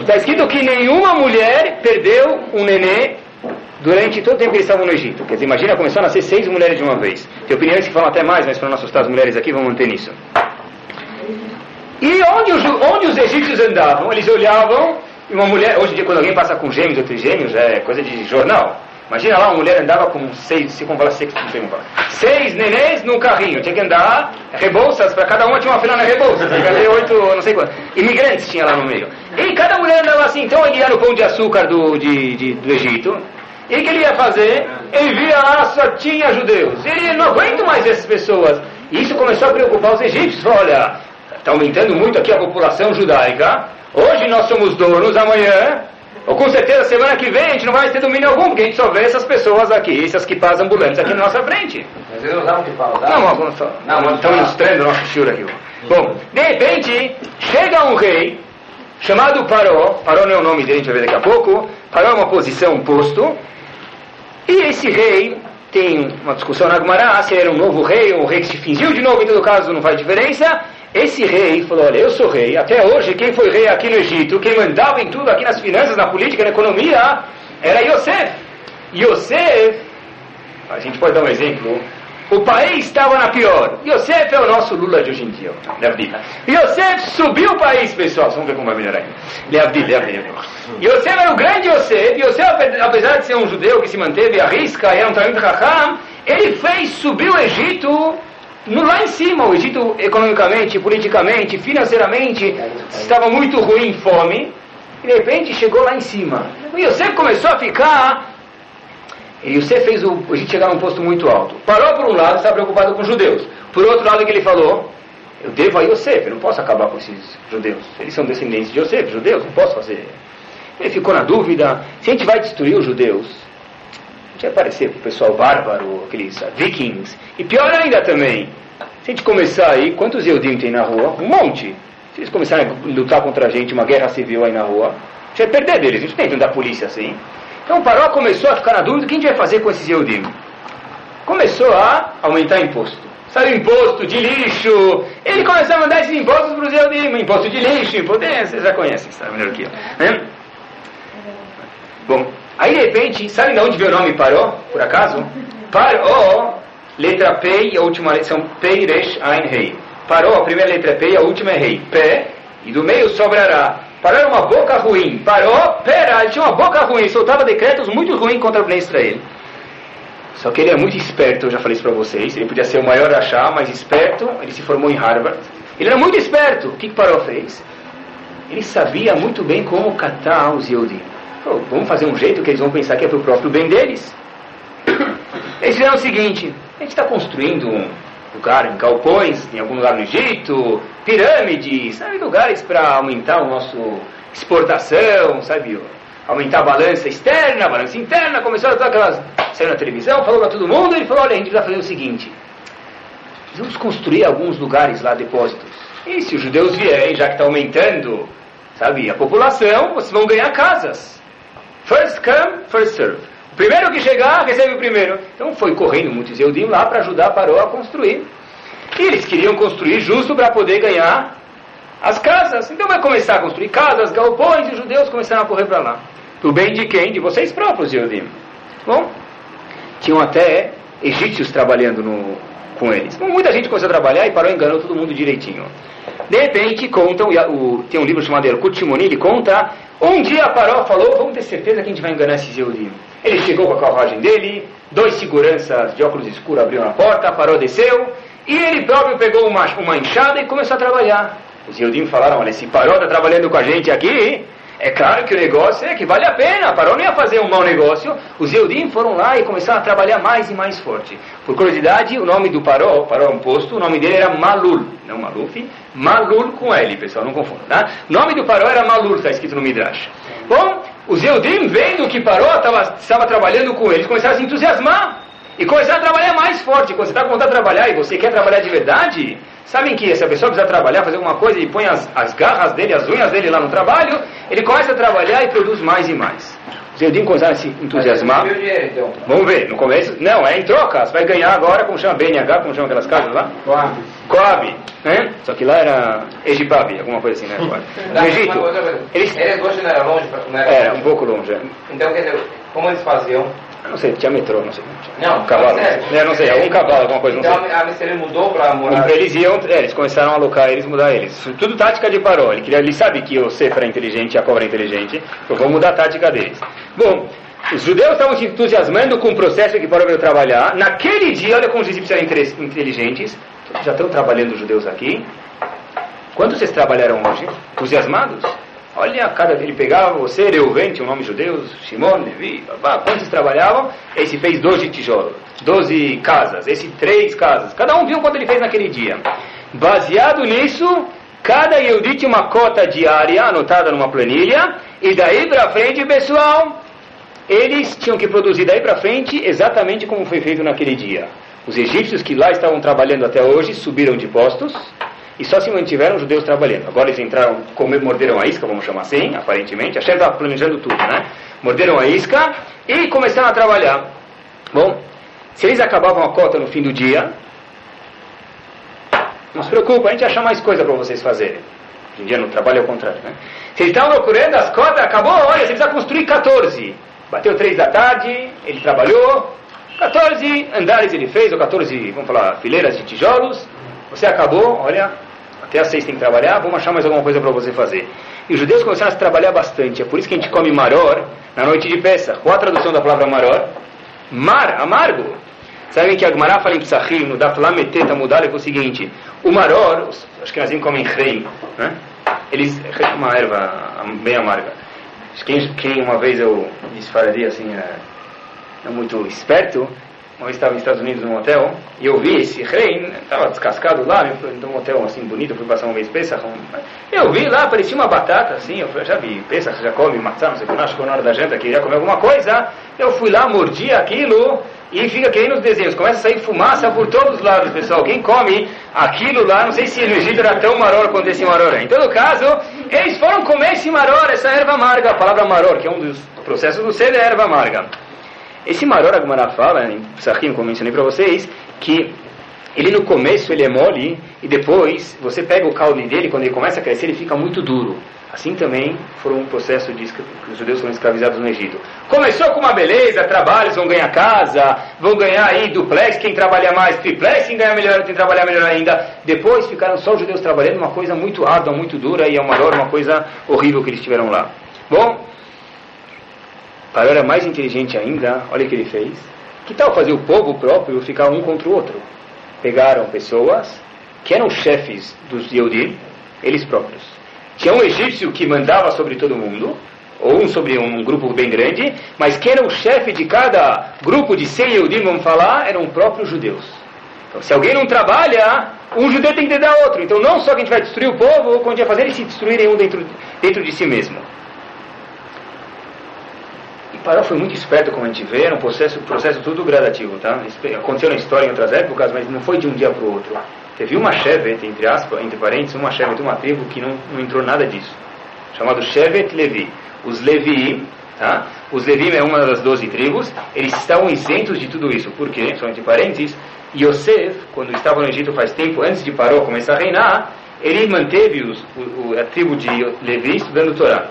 Está escrito que nenhuma mulher perdeu um nenê durante todo o tempo que eles estavam no Egito. Quer dizer, imagina, começou a nascer seis mulheres de uma vez. Tem opiniões que falam até mais, mas para não assustar as mulheres aqui, vamos manter nisso. E onde os, onde os egípcios andavam, eles olhavam, e uma mulher, hoje em dia quando alguém passa com gêmeos ou trigêmeos, é coisa de jornal. Imagina lá, uma mulher andava com seis, se como fala seis, não sei como fala, seis nenês num carrinho, tinha que andar, rebolsas, para cada uma tinha uma fila na rebolsa, tinha que ter oito, não sei quanto. Imigrantes tinha lá no meio. E cada mulher andava assim, então ele ia no pão de açúcar do, de, de, do Egito, e o que ele ia fazer? Ele via lá, só tinha judeus. Ele não aguenta mais essas pessoas. E isso começou a preocupar os egípcios. Olha, está aumentando muito aqui a população judaica. Hoje nós somos donos, amanhã, ou com certeza semana que vem, a gente não vai ter domínio algum, porque a gente só vê essas pessoas aqui, essas quipas ambulantes aqui na nossa frente. Mas eles não usavam que fala, Não, não, não, fala. ilustrando o nosso shur aqui. Bom, de repente, chega um rei chamado Paró, Paró não é o nome dele, a gente vai ver daqui a pouco, Paró é uma posição, um posto, e esse rei tem uma discussão na Gemara, se ele era um novo rei, ou um rei que se fingiu de novo, em todo caso não faz diferença. Esse rei falou, olha, eu sou rei, até hoje quem foi rei aqui no Egito, quem mandava em tudo aqui nas finanças, na política, na economia, era Yosef. Yosef, a gente pode dar um exemplo, o país estava na pior. Yosef é o nosso Lula de hoje em dia, Leavdil. Yosef subiu o país, pessoal. Vamos ver como vai melhorar ainda. Leavdil, Leavdil. Yosef era o grande Yosef. Yosef, ape- apesar de ser um judeu que se manteve à risca, era um Talmud Raham, ele fez subir o Egito lá em cima. O Egito, economicamente, politicamente, financeiramente, estava muito ruim, fome. E de repente chegou lá em cima. O Yosef começou a ficar e você fez o, a gente chegar num posto muito alto. Parou por um lado, está preocupado com os judeus. Por outro lado, o que ele falou? Eu devo a Yosef, eu não posso acabar com esses judeus. Eles são descendentes de Yosef, judeus, não posso fazer. Ele ficou na dúvida, se a gente vai destruir os judeus, gente vai parecer para o pessoal bárbaro, aqueles vikings. E pior ainda também, se a gente começar aí, quantos Eudim tem na rua? Um monte. Se eles começarem a lutar contra a gente, uma guerra civil aí na rua, gente vai perder deles, a gente tem da polícia assim. Então o Paró começou a ficar na dúvida, o que a gente vai fazer com esses Eudim? Começou a aumentar imposto. O imposto de lixo? Ele começou a mandar esses impostos para os Eudim, imposto de lixo, imposto... É, vocês já conhecem, sabe melhor que eu. Né? Bom, aí de repente, sabe de onde veio o nome Paró, por acaso? Paró, letra P e a última letra são P, Resh, Ain, Rei. Paró, a primeira letra é P e a última é Rei. Pé, e do meio sobrará. Paró era uma boca ruim. Paró, pera, ele tinha uma boca ruim, soltava decretos muito ruins contra o Israel. Só que ele é muito esperto, eu já falei isso para vocês. Ele podia ser o maior achar, mas esperto. Ele se formou em Harvard. Ele era muito esperto. O que, que Paró fez? Ele sabia muito bem como catar os Yehudim. Vamos fazer um jeito que eles vão pensar que é para o próprio bem deles. Eles fizeram o seguinte: a gente está construindo um lugar em galpões, em algum lugar no Egito, pirâmides, sabe, lugares para aumentar o nosso exportação, sabe, aumentar a balança externa, a balança interna. Começou a tocar aquelas. Saiu na televisão, falou para todo mundo. Ele falou: olha, a gente vai fazer o seguinte: vamos construir alguns lugares lá, depósitos. E se os judeus vierem, já que está aumentando, sabe, a população, vocês vão ganhar casas. First come, first serve. O primeiro que chegar, recebe o primeiro. Então foi correndo muitos Eudim lá para ajudar Paró a construir. E eles queriam construir justo para poder ganhar as casas. Então vai começar a construir casas, galpões, e os judeus começaram a correr para lá. Pro bem de quem? De vocês próprios, Eudim. Bom, tinham até egípcios trabalhando no, com eles. Então, muita gente começou a trabalhar e parou enganando todo mundo direitinho. De repente, contam, o, tem um livro chamado Elkut Shimoni, ele conta, um dia Paró falou, vamos ter certeza que a gente vai enganar esse Yehudim. Ele chegou com a carruagem dele, dois seguranças de óculos escuros abriram a porta, Paró desceu, e ele próprio pegou uma, uma enxada e começou a trabalhar. Os Yehudim falaram, olha, esse Paró está trabalhando com a gente aqui, é claro que o negócio é que vale a pena, Paró não ia fazer um mau negócio. Os Eudim foram lá e começaram a trabalhar mais e mais forte. Por curiosidade, o nome do Paró, Paró é um posto, o nome dele era Malul, não Maluf, Malul com L, pessoal, não confunda. Tá? O nome do Paró era Malul, está escrito no Midrash. Bom, os Eudim, vendo que Paró estava trabalhando com eles, começaram a se entusiasmar. E começaram a trabalhar mais forte. Quando você está com vontade de trabalhar e você quer trabalhar de verdade, sabem que se a pessoa precisa trabalhar, fazer alguma coisa, ele põe as, as garras dele, as unhas dele lá no trabalho, ele começa a trabalhar e produz mais e mais. Os Eudim começaram a se entusiasmar. Dinheiro, então. Vamos ver, no começo, não, é em troca. Você vai ganhar agora, como chama BNH, como chama aquelas casas lá? Coab. Coab, né? Só que lá era Egipabi, alguma coisa assim, né? No Egito, eles... Eles hoje não era longe? Não era, Era um pouco longe. é. Então, quer dizer, como eles faziam? Eu Não sei, tinha metrô, não sei. Não, cavalo. sério. É, não sei, algum cavalo, alguma coisa, não Então a Michelin mudou para morar... Eles iam, é, eles começaram a alocar eles, mudar eles. Tudo tática de Paró. Ele, queria, ele sabe que o Sefer é inteligente, a cobra é inteligente, então vamos mudar a tática deles. Bom, os judeus estavam se entusiasmando com o processo que Paró veio trabalhar. Naquele dia, olha como os egípcios eram inteligentes. Já estão trabalhando os judeus aqui. Quantos vocês trabalharam hoje? Entusiasmados? Olha, cada ele pegava você, Reuven, tinha um nome judeu, Shimon, Levi, babá, quantos trabalhavam? Esse fez 12 tijolos, 12 casas, esse três casas. Cada um viu quanto ele fez naquele dia. Baseado nisso, cada Yehudi tinha uma cota diária anotada numa planilha, e daí para frente, pessoal, eles tinham que produzir daí para frente exatamente como foi feito naquele dia. Os egípcios que lá estavam trabalhando até hoje subiram de postos e só se mantiveram os judeus trabalhando. Agora eles entraram, comer, morderam a isca, vamos chamar assim, aparentemente. A chefe estava planejando tudo, né? Morderam a isca e começaram a trabalhar. Bom, se eles acabavam a cota no fim do dia, não se preocupa, a gente acha mais coisa para vocês fazerem. Hoje em dia no trabalho é o contrário, né? Se eles estavam procurando as cotas, acabou, olha, você precisa construir 14. Bateu três da tarde, ele trabalhou, 14 andares ele fez, ou 14, vamos falar, fileiras de tijolos. Você acabou, olha, até às seis tem que trabalhar, vamos achar mais alguma coisa para você fazer. E os judeus começaram a trabalhar bastante, é por isso que a gente come maror na noite de peça. Qual a tradução da palavra maror? Mar, amargo. Sabem que a Gemara fala em Psachim, no Daf Lameteta Mudale, é o seguinte, o maror, acho que nós comem reim, né? Eles, é uma erva bem amarga. Quem, quem uma vez eu disfararia assim, é, não muito esperto, uma vez estava nos Estados Unidos num hotel, e eu vi esse rei, estava descascado lá, num hotel assim bonito, fui passar uma vez um, eu vi lá, parecia uma batata assim, eu já vi, Pesach, já come maçã, não sei o que, acho que na hora da janta, queria comer alguma coisa, eu fui lá, mordi aquilo, e fica que nem nos desenhos, começa a sair fumaça por todos os lados, pessoal, quem come aquilo lá, não sei se no Egito era tão maror quanto esse maror. Em todo caso, eles foram comer esse maror, essa erva amarga, a palavra maror, que é um dos processos do ser, é erva amarga. Esse maror, a Gemara fala, em Psachim, como eu mencionei para vocês, que ele no começo ele é mole e depois você pega o caule dele, quando ele começa a crescer, ele fica muito duro. Assim também foi um processo de que os judeus foram escravizados no Egito. Começou com uma beleza, trabalhos, vão ganhar casa, vão ganhar aí duplex, quem trabalha mais, triplex, quem ganha melhor, quem trabalhar melhor ainda. Depois ficaram só os judeus trabalhando uma coisa muito árdua, muito dura e é uma uma coisa horrível que eles tiveram lá. Bom, Paró era mais inteligente ainda, olha o que ele fez. Que tal fazer o povo próprio ficar um contra o outro? Pegaram pessoas que eram chefes dos Yehudim, eles próprios. Tinha um egípcio que mandava sobre todo mundo, ou um sobre um grupo bem grande, mas quem era o chefe de cada grupo de 100 Yehudim, vamos falar, eram próprios judeus. Então, se alguém não trabalha, um judeu tem que dar outro. Então, não só que a gente vai destruir o povo, como a gente vai fazer eles se destruírem um dentro, dentro de si mesmo. Paró foi muito esperto, como a gente vê, era um processo, processo tudo gradativo, tá? Aconteceu na história em outras épocas, mas não foi de um dia para o outro. Teve uma Shevet, entre aspas, entre parênteses, uma Shevet, uma tribo que não, não entrou nada disso. Chamado Shevet Levi. Os Levi, tá? Os Levi é uma das doze tribos, eles estavam isentos de tudo isso. Por quê? Só entre parênteses, Yosef, quando estava no Egito faz tempo, antes de Paró começar a reinar, ele manteve os, o- a tribo de Levi estudando Torá.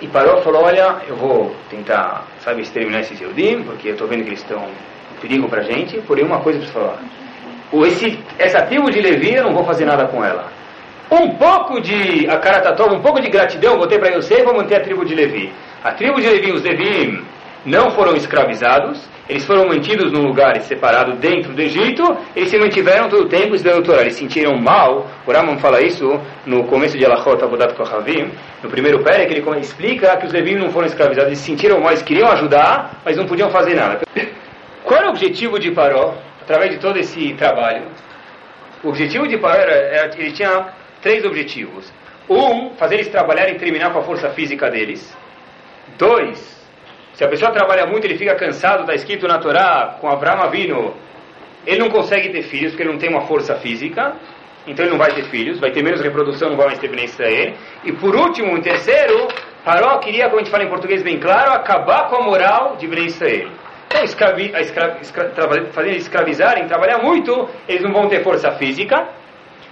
E Paró falou, olha, eu vou tentar sabe, exterminar esses Eudim, porque eu estou vendo que eles estão um perigo para a gente, porém uma coisa para falar. O, esse, essa tribo de Levi, eu não vou fazer nada com ela. Um pouco de Akaratatov, um pouco de gratidão, vou ter para Yosef, vou manter a tribo de Levi. A tribo de Levi, os Levi não foram escravizados, eles foram mantidos num lugar separado dentro do Egito, eles se mantiveram todo o tempo estudando Torá. Eles sentiram mal, o Ramon fala isso no começo de Alachot Avodat Kohavim, no primeiro pé, que ele explica que os Levim não foram escravizados, eles se sentiram mal, eles queriam ajudar, mas não podiam fazer nada. Qual era o objetivo de Paró, através de todo esse trabalho? O objetivo de Paró era, era ele tinha três objetivos. Um, fazer eles trabalharem e terminar com a força física deles. Dois, se a pessoa trabalha muito, ele fica cansado, está escrito na Torá, com Abraão Avino, ele não consegue ter filhos porque ele não tem uma força física, então ele não vai ter filhos, vai ter menos reprodução, não vai mais ter Ben Israel. E por último, em terceiro, Paró queria, como a gente fala em português bem claro, acabar com a moral de Ben Israel. Então, escravi, escra, escra, escravizarem, trabalhar muito, eles não vão ter força física.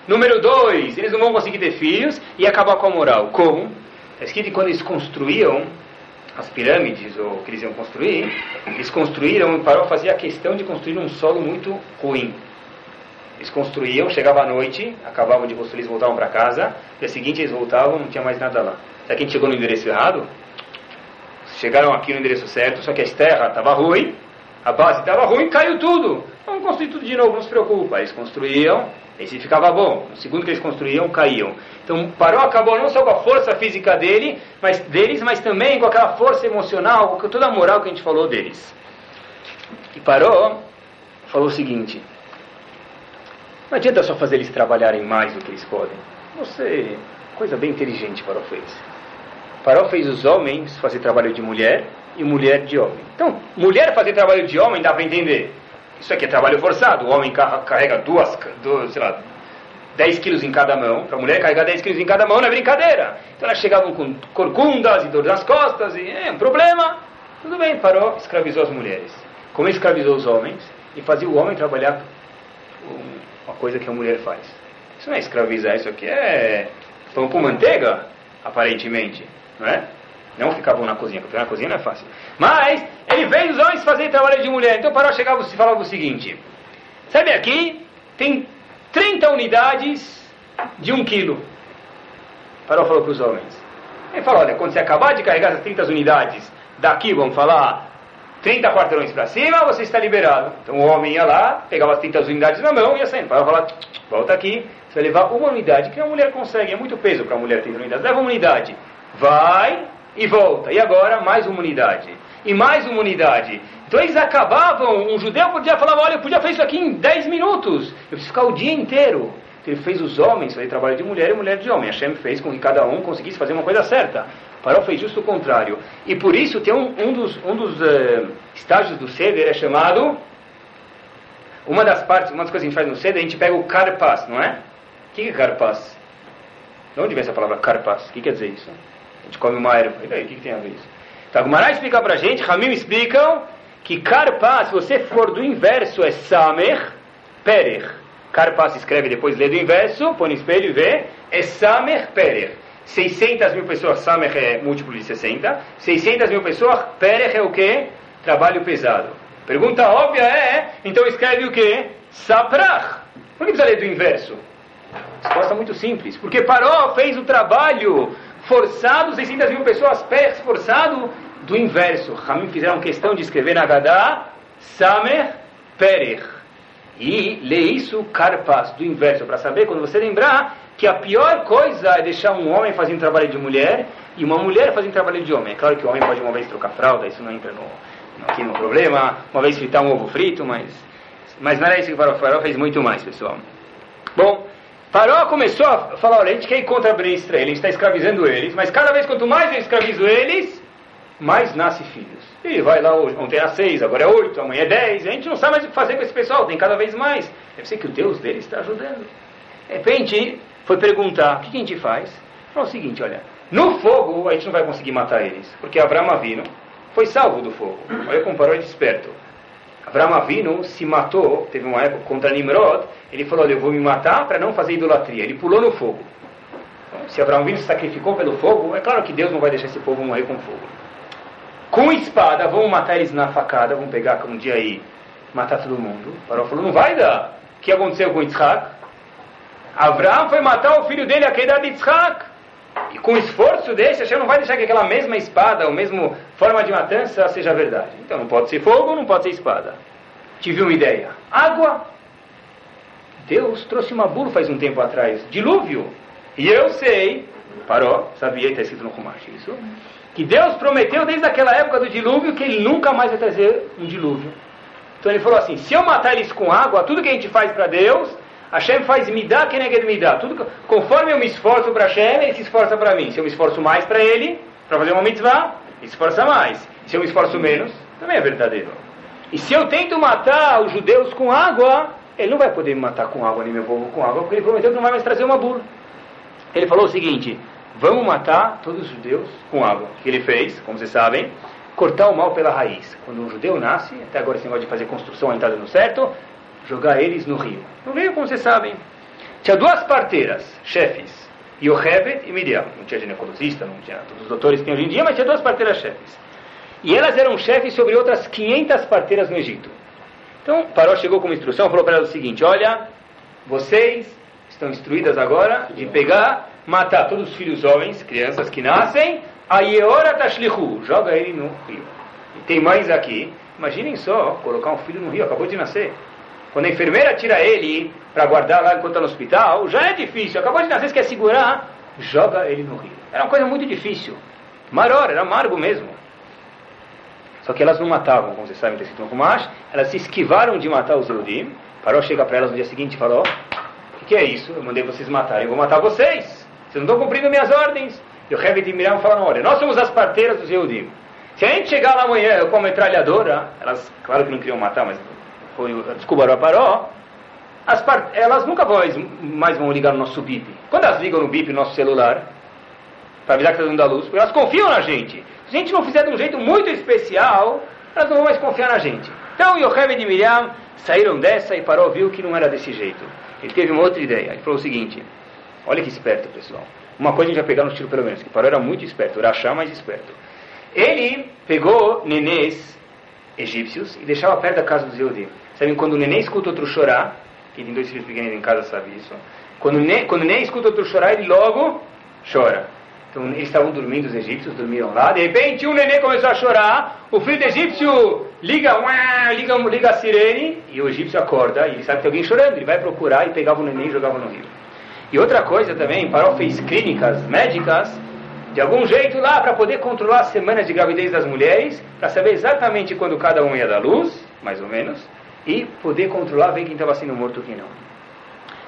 Número dois, eles não vão conseguir ter filhos e acabar com a moral. Como? Está escrito que quando eles construíam as pirâmides ou que eles iam construir, eles construíram, e Paró fazia a questão de construir um solo muito ruim. Eles construíam, chegava à noite, acabavam de construir, eles voltavam para casa, dia seguinte eles voltavam, não tinha mais nada lá. Será que a gente chegou no endereço errado? Chegaram aqui no endereço certo, só que a terra estava ruim, a base estava ruim, caiu tudo. Vamos construir tudo de novo, não se preocupa. Eles construíam, esse ficava bom. O segundo que eles construíam, caíam. Então, Paró acabou não só com a força física dele, mas, deles, mas também com aquela força emocional, com toda a moral que a gente falou deles. E Paró falou o seguinte: Não adianta só fazer eles trabalharem mais do que eles podem. Você, coisa bem inteligente, Paró fez. Paró fez os homens fazer trabalho de mulher e mulher de homem. Então, mulher fazer trabalho de homem dá para entender. Isso aqui é trabalho forçado. O homem carrega duas, duas sei lá, 10 quilos em cada mão. Para a mulher carregar 10 quilos em cada mão não é brincadeira. Então elas chegavam com corcundas e dor nas costas, e é um problema. Tudo bem, parou, escravizou as mulheres. Como escravizou os homens e fazia o homem trabalhar uma coisa que a mulher faz. Isso não é escravizar, isso aqui é pão com manteiga, aparentemente, não é? Não ficavam na cozinha, porque na cozinha não é fácil. Mas ele fez os homens fazerem trabalho de mulher. Então Paró chegava e falava o seguinte: Sabe aqui, tem 30 unidades de um quilo. Paró falou para os homens. Ele falou: Olha, quando você acabar de carregar essas 30 unidades daqui, vamos falar, 30 quarteirões para cima, você está liberado. Então o homem ia lá, pegava as 30 unidades na mão e ia saindo. Paró falou: Volta aqui, você vai levar uma unidade, que a mulher consegue, é muito peso para a mulher 30 unidades. Leva uma unidade. Vai, e volta. E agora mais uma unidade. E mais uma unidade. Então eles acabavam, um judeu podia falar, olha, eu podia fazer isso aqui em 10 minutos. Eu preciso ficar o dia inteiro. Então, ele fez os homens fazer trabalho de mulher e mulher de homem. Hashem fez com que cada um conseguisse fazer uma coisa certa. Paró fez justo o contrário. E por isso tem um, um dos, um dos uh, estágios do Seder é chamado. Uma das partes, uma das coisas que a gente faz no Seder, a gente pega o carpas, não é? O que é carpas? De onde vem essa palavra carpas? O que quer dizer isso? Gente come uma erva. E daí, o que, que tem a ver isso? Então, Gumará explica pra gente, Ramim explicam que Karpa, se você for do inverso, é Samer Perer. Karpa se escreve depois lê do inverso, põe no espelho e vê, é Samer Perer. 600 mil pessoas, Samer é múltiplo de 60. 600 mil pessoas, Perer é o quê? Trabalho pesado. Pergunta óbvia é, então escreve o quê? Saprach. Por que precisa ler do inverso? Resposta muito simples. Porque Paró fez o trabalho forçado, 600 mil pessoas pés forçado, do inverso. Ramim fizeram questão de escrever na Gadá, Samer Perer. E lê isso, Karpas, do inverso, para saber, quando você lembrar, que a pior coisa é deixar um homem fazendo trabalho de mulher e uma mulher fazendo trabalho de homem. É claro que o homem pode uma vez trocar fralda, isso não entra no, aqui no problema, uma vez fritar um ovo frito, mas, mas não era isso que o Farol fez muito mais, pessoal. Bom, Paró começou a falar, olha, a gente quer ir contra Ben Israel, a gente está escravizando eles, mas cada vez quanto mais eu escravizo eles, mais nasce filhos. E vai lá hoje, ontem era seis, agora é oito, amanhã é dez, a gente não sabe mais o que fazer com esse pessoal, tem cada vez mais. Deve ser que o Deus deles está ajudando. De repente, foi perguntar, o que a gente faz? Falou o seguinte, olha, no fogo a gente não vai conseguir matar eles, porque Abraão Avino foi salvo do fogo. Olha como Paró é desperto. Abraão Avino se matou, teve uma época contra Nimrod, ele falou, olha, eu vou me matar para não fazer idolatria. Ele pulou no fogo. Então, se Abraão Avino se sacrificou pelo fogo, é claro que Deus não vai deixar esse povo morrer com fogo. com espada, vamos matar eles na facada, vamos pegar um dia aí, matar todo mundo. Paró falou, não vai dar. O que aconteceu com Yitzhak? Abraão foi matar o filho dele, a queda de Yitzhak. E com esforço desse, Hashem não vai deixar que aquela mesma espada, a mesma forma de matança seja verdade. Então não pode ser fogo, não pode ser espada. Tive uma ideia. Água. Deus trouxe uma bula faz um tempo atrás. Dilúvio. E eu sei, parou, sabia, está escrito no Kumash isso, que Deus prometeu desde aquela época do dilúvio que ele nunca mais vai trazer um dilúvio. Então ele falou assim: se eu matar eles com água, tudo que a gente faz para Deus, Hashem faz me dá que me dá. Tudo, conforme eu me esforço para Hashem, ele se esforça para mim. Se eu me esforço mais para ele, para fazer uma mitzvah, ele se esforça mais. Se eu me esforço menos, também é verdadeiro. E se eu tento matar os judeus com água, ele não vai poder me matar com água, nem meu povo com água, porque ele prometeu que não vai mais trazer uma bula. Ele falou o seguinte: vamos matar todos os judeus com água. O que ele fez, como vocês sabem, cortar o mal pela raiz. Quando um judeu nasce, até agora esse negócio de fazer construção ainda está dando certo, jogar eles no rio. No rio, como vocês sabem, tinha duas parteiras, chefes, Yochebed e Miriam. Não tinha ginecologista, não tinha todos os doutores que tem hoje em dia, mas tinha duas parteiras chefes. E elas eram chefes sobre outras 500 parteiras no Egito. Então, Paró chegou com uma instrução, falou para elas o seguinte: Olha, vocês estão instruídas agora de pegar, matar todos os filhos homens, crianças que nascem, a Yeora Tashlihu, joga ele no rio. E tem mães aqui, imaginem só, colocar um filho no rio, acabou de nascer. Quando a enfermeira tira ele para guardar lá enquanto está no hospital, já é difícil. Acabou de nascer, quer segurar, joga ele no rio. Era uma coisa muito difícil. Maror, era amargo mesmo. Só que elas não matavam, como vocês sabem, está escrito no Kumash. Elas se esquivaram de matar os Eudim. Parou, chega para elas no dia seguinte e falou: O que, é isso? Eu mandei vocês matarem, eu vou matar vocês. Vocês não estão cumprindo minhas ordens. E o Hevet e Miriam falaram: Olha, nós somos as parteiras dos Eudim. Se a gente chegar lá amanhã com a metralhadora, elas, claro que não queriam matar, mas foi desculpa, Paró, as part... elas nunca mais, mais vão ligar no nosso BIP. Quando elas ligam no BIP, no nosso celular, para avisar que está dando a luz, elas confiam na gente. Se a gente não fizer de um jeito muito especial, elas não vão mais confiar na gente. Então Yocheved e Miriam saíram dessa e Paró viu que não era desse jeito. Ele teve uma outra ideia. Ele falou o seguinte: olha que esperto, pessoal. Uma coisa a gente vai pegar no tiro pelo menos, que Paró era muito esperto, era achar mais esperto. Ele pegou nenês egípcios e deixava perto da casa dos Eudim. Sabem quando o neném escuta outro chorar? Quem tem dois filhos pequenos em casa sabe isso. Quando o neném, quando o neném escuta outro chorar, ele logo chora. Então eles estavam dormindo, os egípcios dormiam lá. De repente um neném começou a chorar. O filho do egípcio liga, uá, liga, liga a sirene e o egípcio acorda. E sabe que tem alguém chorando. Ele vai procurar e pegava o neném e jogava no rio. E outra coisa também, Paró fez clínicas médicas de algum jeito lá para poder controlar as semanas de gravidez das mulheres, para saber exatamente quando cada um ia dar luz, mais ou menos e poder controlar, ver quem estava sendo morto e quem não.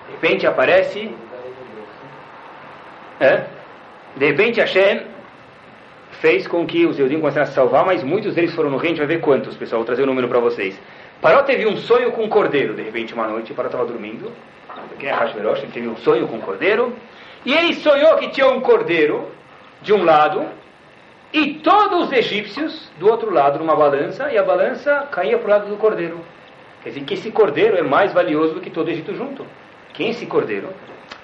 De repente aparece. É, de repente Hashem fez com que os Eudim começassem a salvar, mas muitos deles foram no reino, a gente vai ver quantos, pessoal, vou trazer o um número para vocês. Paró teve um sonho com um cordeiro, de repente uma noite, Paró estava dormindo, quem é Hashverosh, ele teve um sonho com um cordeiro, e ele sonhou que tinha um cordeiro de um lado, e todos os egípcios do outro lado numa balança, e a balança caía para o lado do cordeiro. Quer dizer que esse cordeiro é mais valioso do que todo o Egito junto. Quem é esse cordeiro?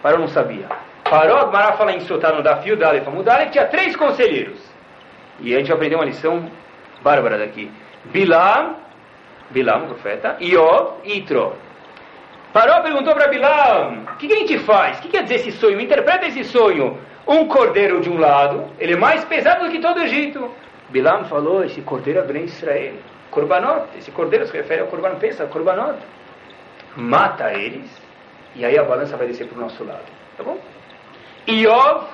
Paró não sabia. Paró, Mará fala em Sotá no Dafio, Dalef, Amudalef, tinha três conselheiros. E a gente aprendeu uma lição bárbara daqui. Bilam, Bilam, profeta, Iov e Itro. Paró perguntou para Bilam, o que, que, a gente faz? O que quer dizer esse sonho? Interpreta esse sonho. Um cordeiro de um lado, ele é mais pesado do que todo o Egito. Bilam falou, esse cordeiro é bem Israel. Korbanot, esse cordeiro se refere ao Korban pensa, Korbanot. Mata eles, e aí a balança vai descer para o nosso lado. Tá bom? Iov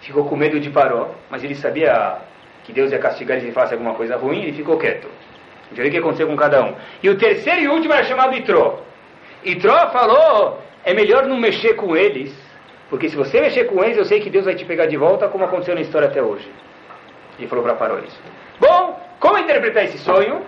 ficou com medo de Paró, mas ele sabia que Deus ia castigar ele se falasse alguma coisa ruim, ele ficou quieto. Vê o que aconteceu com cada um. E o terceiro e último era chamado Itró. Itró falou: é melhor não mexer com eles, porque se você mexer com eles, eu sei que Deus vai te pegar de volta, como aconteceu na história até hoje. Ele falou para Paró isso. Como interpretar esse sonho?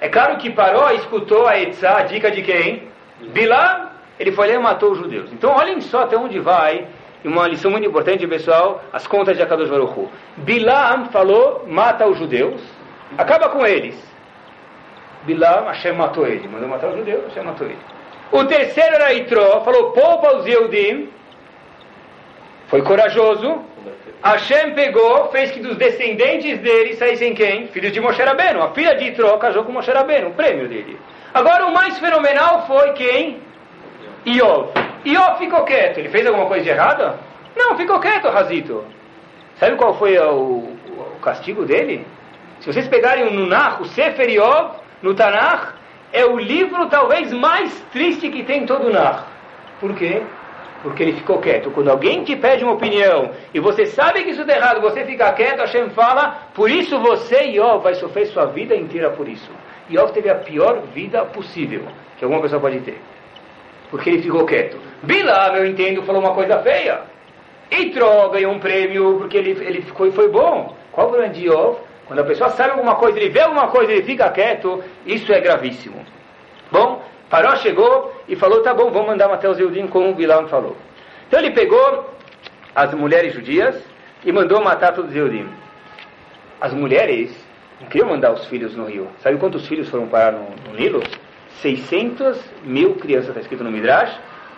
É claro que Paró escutou a Etzá, a dica de quem? Bilam, ele foi lá e matou os judeus. Então olhem só até onde vai, uma lição muito importante, pessoal, as contas de Akadosh Baruch Hu. Bilam falou, mata os judeus, acaba com eles. Bilam, Hashem matou ele, mandou matar os judeus, Hashem matou ele. O terceiro era Itró, falou, poupa os Yehudim, foi corajoso. Hashem pegou, fez que dos descendentes dele saíssem quem? Filhos de Moshe Rabbeinu. A filha de Itro casou com Moshe Rabbeinu, o prêmio dele. Agora o mais fenomenal foi quem? Iov. Iov ficou quieto. Ele fez alguma coisa de errada? Não, ficou quieto, Razito. Sabe qual foi o, o castigo dele? Se vocês pegarem o Nunach, o Sefer Iov, no Tanakh, é o livro talvez mais triste que tem em todo o Nar. Por quê? Porque ele ficou quieto. Quando alguém te pede uma opinião e você sabe que isso está errado, você fica quieto, Hashem fala, por isso você, Iov, vai sofrer sua vida inteira por isso. Iov teve a pior vida possível que alguma pessoa pode ter. Porque ele ficou quieto. Bilam, eu entendo, falou uma coisa feia. Itro ganhou um prêmio porque ele, ele foi, foi bom. Qual o problema de? Quando a pessoa sabe alguma coisa, ele vê alguma coisa, ele fica quieto, isso é gravíssimo. Bom, Paró chegou e falou, tá bom, vamos mandar Mateus Eudim como o Bilam falou. Então ele pegou as mulheres judias e mandou matar todos os Eudim. As mulheres não queriam mandar os filhos no rio. Sabe quantos filhos foram parar no, no Nilo? 600 mil crianças, está escrito no Midrash,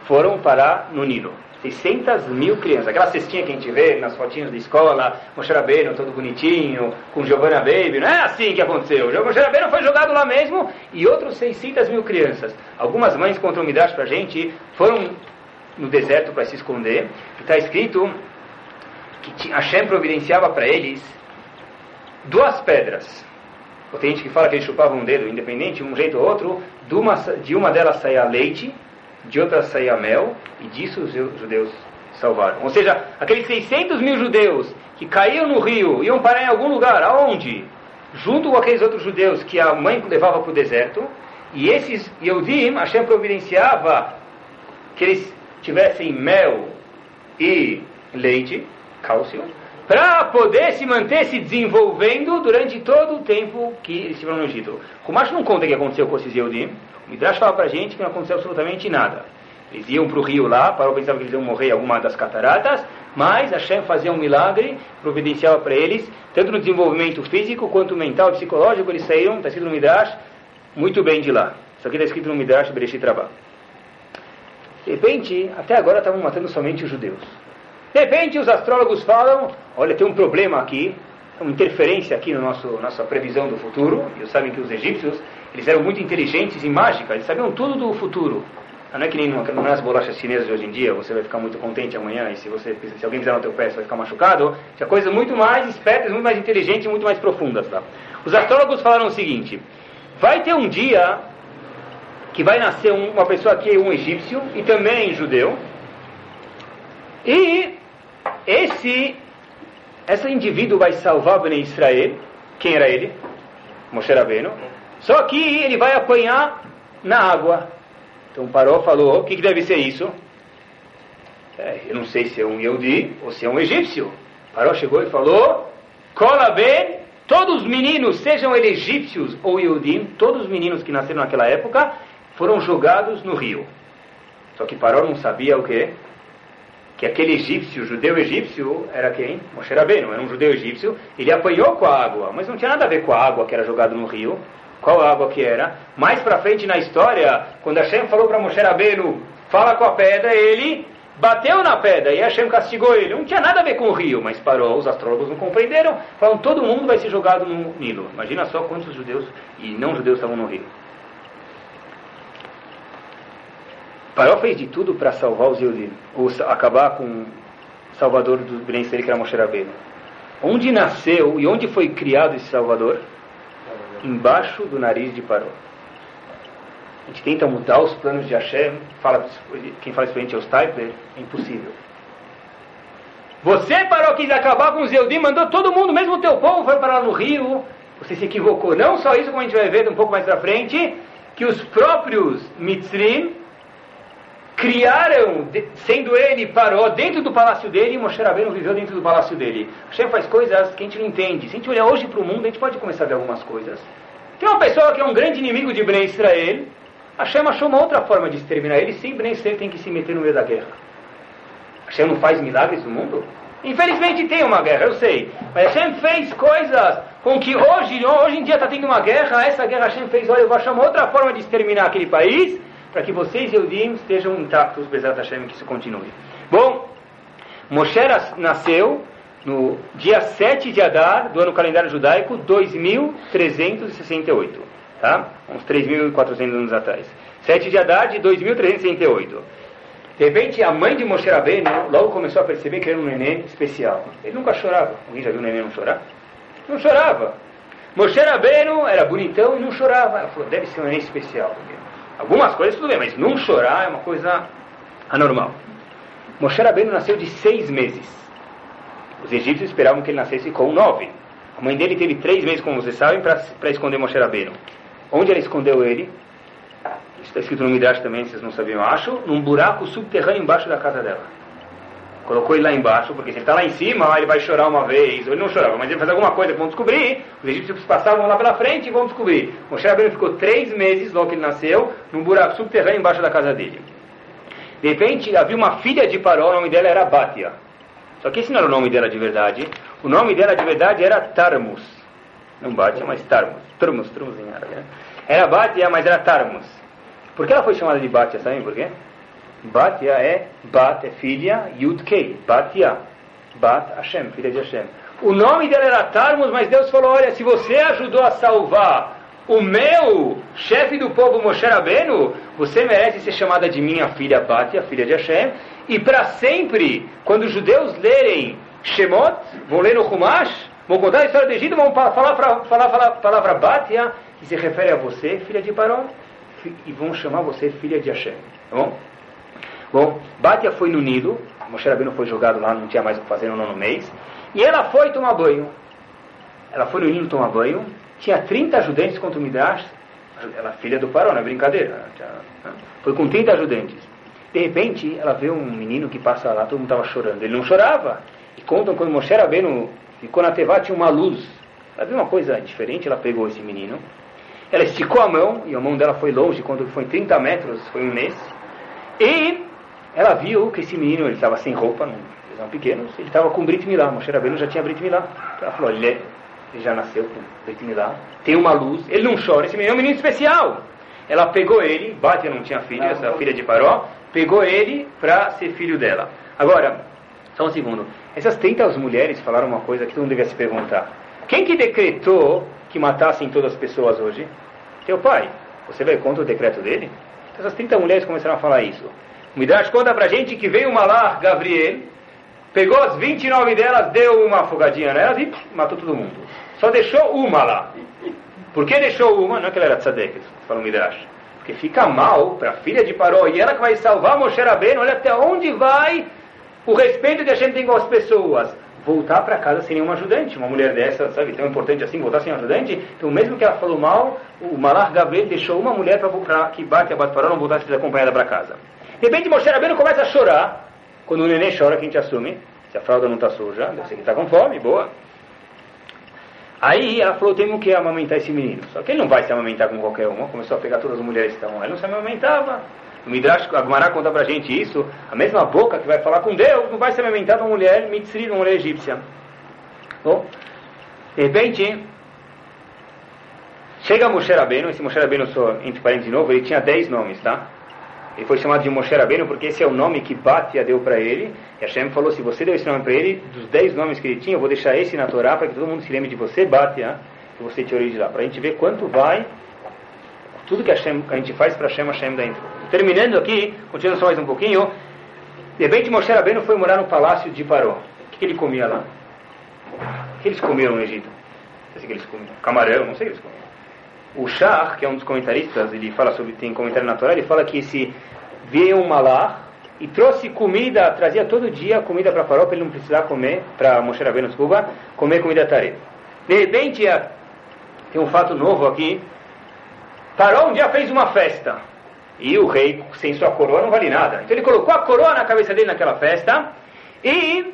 foram parar no Nilo. 600 mil crianças. Aquela cestinha que a gente vê nas fotinhos da escola, Moshe todo bonitinho, com Giovanna Baby, não é assim que aconteceu. O Moshe foi jogado lá mesmo e outros 600 mil crianças. Algumas mães contam um Midrash para a gente, foram no deserto para se esconder, está escrito que Hashem providenciava para eles duas pedras. Ou tem gente que fala que eles chupavam um dedo, independente, um jeito ou outro, de uma, de uma delas saía leite, de outra saía mel, e disso os judeus salvaram. Ou seja, aqueles 600 mil judeus que caíam no rio, iam parar em algum lugar, aonde? Junto com aqueles outros judeus que a mãe levava para o deserto, e esses Yehudim, Hashem providenciava que eles tivessem mel e leite, cálcio, para poder se manter se desenvolvendo durante todo o tempo que eles estiveram no Egito. Kumash não conta o que aconteceu com esses Yehudim, o Midrash fala para a gente que não aconteceu absolutamente nada. Eles iam para o rio lá, para pensar que eles iam morrer em alguma das cataratas, mas Hashem fazia um milagre, providenciava para eles, tanto no desenvolvimento físico quanto mental psicológico, eles saíram, está escrito no Midrash, muito bem de lá. Isso aqui está escrito no Midrash Bereshit Rabá. De repente, até agora estavam matando somente os judeus. De repente, os astrólogos falam: olha, tem um problema aqui, uma interferência aqui na no nossa previsão do futuro. E sabem que os egípcios eles eram muito inteligentes e mágicos, eles sabiam tudo do futuro. Não é que nem não é as bolachas chinesas de hoje em dia, você vai ficar muito contente amanhã e se, você, se alguém pisar no teu pé você vai ficar machucado. Tinha coisas muito mais espertas, muito mais inteligentes e muito mais profundas. Tá? Os astrólogos falaram o seguinte, vai ter um dia que vai nascer um, uma pessoa aqui, um egípcio e também judeu, e esse, esse indivíduo vai salvar Bnei Israel. Quem era ele? Moshe Rabbeinu. Só que ele vai apanhar na água. Então Paró falou, o que, que deve ser isso? É, eu não sei se é um Yehudi ou se é um egípcio. Paró chegou e falou, Cola bem, todos os meninos, sejam eles egípcios ou Yehudim, todos os meninos que nasceram naquela época, foram jogados no rio. Só que Paró não sabia o quê? Que aquele egípcio, judeu egípcio, era quem? Moshe Rabbeinu, era um judeu egípcio. Ele apanhou com a água, mas não tinha nada a ver com a água que era jogada no rio. Qual água que era? Mais para frente na história, quando Hashem falou para Moshe Rabbeinu, fala com a pedra, ele bateu na pedra e Hashem castigou ele. Não tinha nada a ver com o rio, mas parou, os astrólogos não compreenderam, falaram, todo mundo vai ser jogado no Nilo. Imagina só quantos judeus e não judeus estavam no rio. Paró fez de tudo para salvar os Yudim, ou acabar com o salvador do Ben que era Moshe Rabbeinu. Onde nasceu e onde foi criado esse salvador? Embaixo do nariz de Paró. A gente tenta mudar os planos de Hashem, fala, quem fala isso para a gente é o Stipler, é impossível. Você, Paró, quis acabar com os Eudim, mandou todo mundo, mesmo o teu povo, foi parar no rio. Você se equivocou. Não só isso, como a gente vai ver um pouco mais para frente, que os próprios Mitzrim criaram, sendo ele Paró, dentro do palácio dele, e Moshe Rabbeinu viveu dentro do palácio dele. Hashem faz coisas que a gente não entende. Se a gente olhar hoje para o mundo, a gente pode começar a ver algumas coisas. Tem uma pessoa que é um grande inimigo de Bnei Israel, Hashem achou uma outra forma de exterminar ele, sim, Bnei Israel tem que se meter no meio da guerra. Hashem não faz milagres no mundo? Infelizmente tem uma guerra, eu sei. Mas Hashem fez coisas com que hoje, hoje em dia está tendo uma guerra, essa guerra Hashem fez, olha, eu vou achar uma outra forma de exterminar aquele país, para que vocês, Eudim, estejam intactos, Bezat Hashem, que isso continue. Bom, Moshe nasceu no dia 7 de Adar do ano calendário judaico 2368, tá? Uns 3.400 anos atrás. 7 de Adar de 2368. De repente, a mãe de Moshe Rabbeinu logo começou a perceber que era um neném especial. Ele nunca chorava. Alguém já viu um neném não chorar? Não chorava. Moshe Rabbeinu era bonitão e não chorava. Ela falou, deve ser um neném especial. Algumas coisas tudo bem, mas não chorar é uma coisa anormal. Moshe Rabbeinu nasceu de seis meses. Os egípcios esperavam que ele nascesse com nove. A mãe dele teve três meses, como vocês sabem, para esconder Moshe Rabbeinu. Onde ela escondeu ele? Está escrito no Midrash também, vocês não sabiam, acho, num buraco subterrâneo embaixo da casa dela. Colocou ele lá embaixo, porque se ele está lá em cima, ele vai chorar uma vez. Ou ele não chorava, mas ele faz alguma coisa que vão descobrir. Os egípcios passavam lá pela frente e vão descobrir. Moshe Rabbeinu ficou três meses, logo que ele nasceu, num buraco subterrâneo embaixo da casa dele. De repente, havia uma filha de Paró, o nome dela era Bátia. Só que esse não era o nome dela de verdade. O nome dela de verdade era Tarmus. Não Bátia, mas Tarmus. Tarmus, Tarmus em árabe. Né? Era Bátia, mas era Tarmus. Por que ela foi chamada de Bátia, sabem por quê? Batia é Bat, é filha, Yud-Kei, Batia. Bat Hashem, filha de Hashem. O nome dela era Tarmus, mas Deus falou: olha, se você ajudou a salvar o meu chefe do povo Moshe Rabbeinu, você merece ser chamada de minha filha Batia, filha de Hashem, e para sempre, quando os judeus lerem Shemot, vão ler no Humash, vão contar a história do Egito, vão falar, falar, falar, falar a palavra Batia, que se refere a você, filha de Paró, e vão chamar você filha de Hashem. Tá bom? Bom, Batia foi no Nilo, Moshe Rabbeinu foi jogado lá, não tinha mais o que fazer no nono mês, e ela foi tomar banho. Ela foi no Nilo tomar banho, tinha 30 ajudantes contra o Midrash, ela é filha do Paró, não é brincadeira. Né? Foi com 30 ajudantes. De repente, ela vê um menino que passa lá, todo mundo estava chorando. Ele não chorava. E contam quando Moshe Rabbeinu ficou na Tevá, tinha uma luz. Ela viu uma coisa diferente, ela pegou esse menino. Ela esticou a mão, e a mão dela foi longe, quando foi 30 metros, foi um mês. E ela viu que esse menino, ele estava sem roupa, não, eles eram pequenos, ele estava com Brit Milá. Moshe Rabbeinu já tinha Brit Milá. Então ela falou, ele é ele já nasceu com Brit Milá, tem uma luz, ele não chora, esse menino é um menino especial. Ela pegou ele, Bátia não tinha filho, essa filha de Paró, pegou ele para ser filho dela. Agora, só um segundo, essas 30 mulheres falaram uma coisa que todo mundo devia se perguntar. Quem que decretou que matassem todas as pessoas hoje? Teu pai. Você vai contra o decreto dele? Essas 30 mulheres começaram a falar isso. O Midrash conta pra gente que veio uma lá, Gabriel, pegou as 29 delas, deu uma afogadinha nelas e matou todo mundo. Só deixou uma lá. Por que deixou uma? Não é que ela era tzadek, fala o Midrash. Porque fica mal para a filha de Paró e ela que vai salvar Moshe Rabbeinu, olha até onde vai o respeito que a gente tem com as pessoas. Voltar para casa sem nenhum ajudante. Uma mulher dessa, sabe, tão importante assim, voltar sem ajudante. Então, mesmo que ela falou mal, o Malach Gabriel deixou uma mulher para que bate a bate Paró não voltasse acompanhada para casa. De repente, Moshe Rabbeinu começa a chorar. Quando o neném chora, quem te assume? Se a fralda não está suja, deve ser que está com fome, boa. Aí ela falou, temos que amamentar esse menino. Só que ele não vai se amamentar com qualquer uma. Começou a pegar todas as mulheres que estavam lá. Ele não se amamentava. O Midrash Agmará conta pra gente isso. A mesma boca que vai falar com Deus não vai se amamentar com uma mulher mitzri, uma mulher egípcia. Bom, de repente, chega Moshe Rabbeinu. Esse Moshe Rabbeinu, só entre parênteses de novo, ele tinha 10 nomes, tá? Ele foi chamado de Moshe Rabbeinu porque esse é o nome que Batia deu para ele. E Hashem falou, se você deu esse nome para ele, dos dez nomes que ele tinha, eu vou deixar esse na Torá para que todo mundo se lembre de você, Batia, que você de lá. Para a gente ver quanto vai tudo que, Hashem, a gente faz para Hashem, Hashem dentro. Terminando aqui, continuando só mais um pouquinho. De repente Moshe Rabbeinu foi morar no palácio de Paró. O que, que ele comia lá? O que eles comiam no Egito? Não sei o que eles comiam. Camarão, não sei o que eles comiam. O Shah, que é um dos comentaristas, ele fala sobre, tem comentário na Torá, ele fala que se veio um malá e trouxe comida, trazia todo dia comida para Farol para ele não precisar comer, para Moshe Rabbeinu, desculpa, comer comida tarefa. De repente, tem um fato novo aqui. Farol um dia fez uma festa. E o rei, sem sua coroa, não vale nada. Então ele colocou a coroa na cabeça dele naquela festa. E,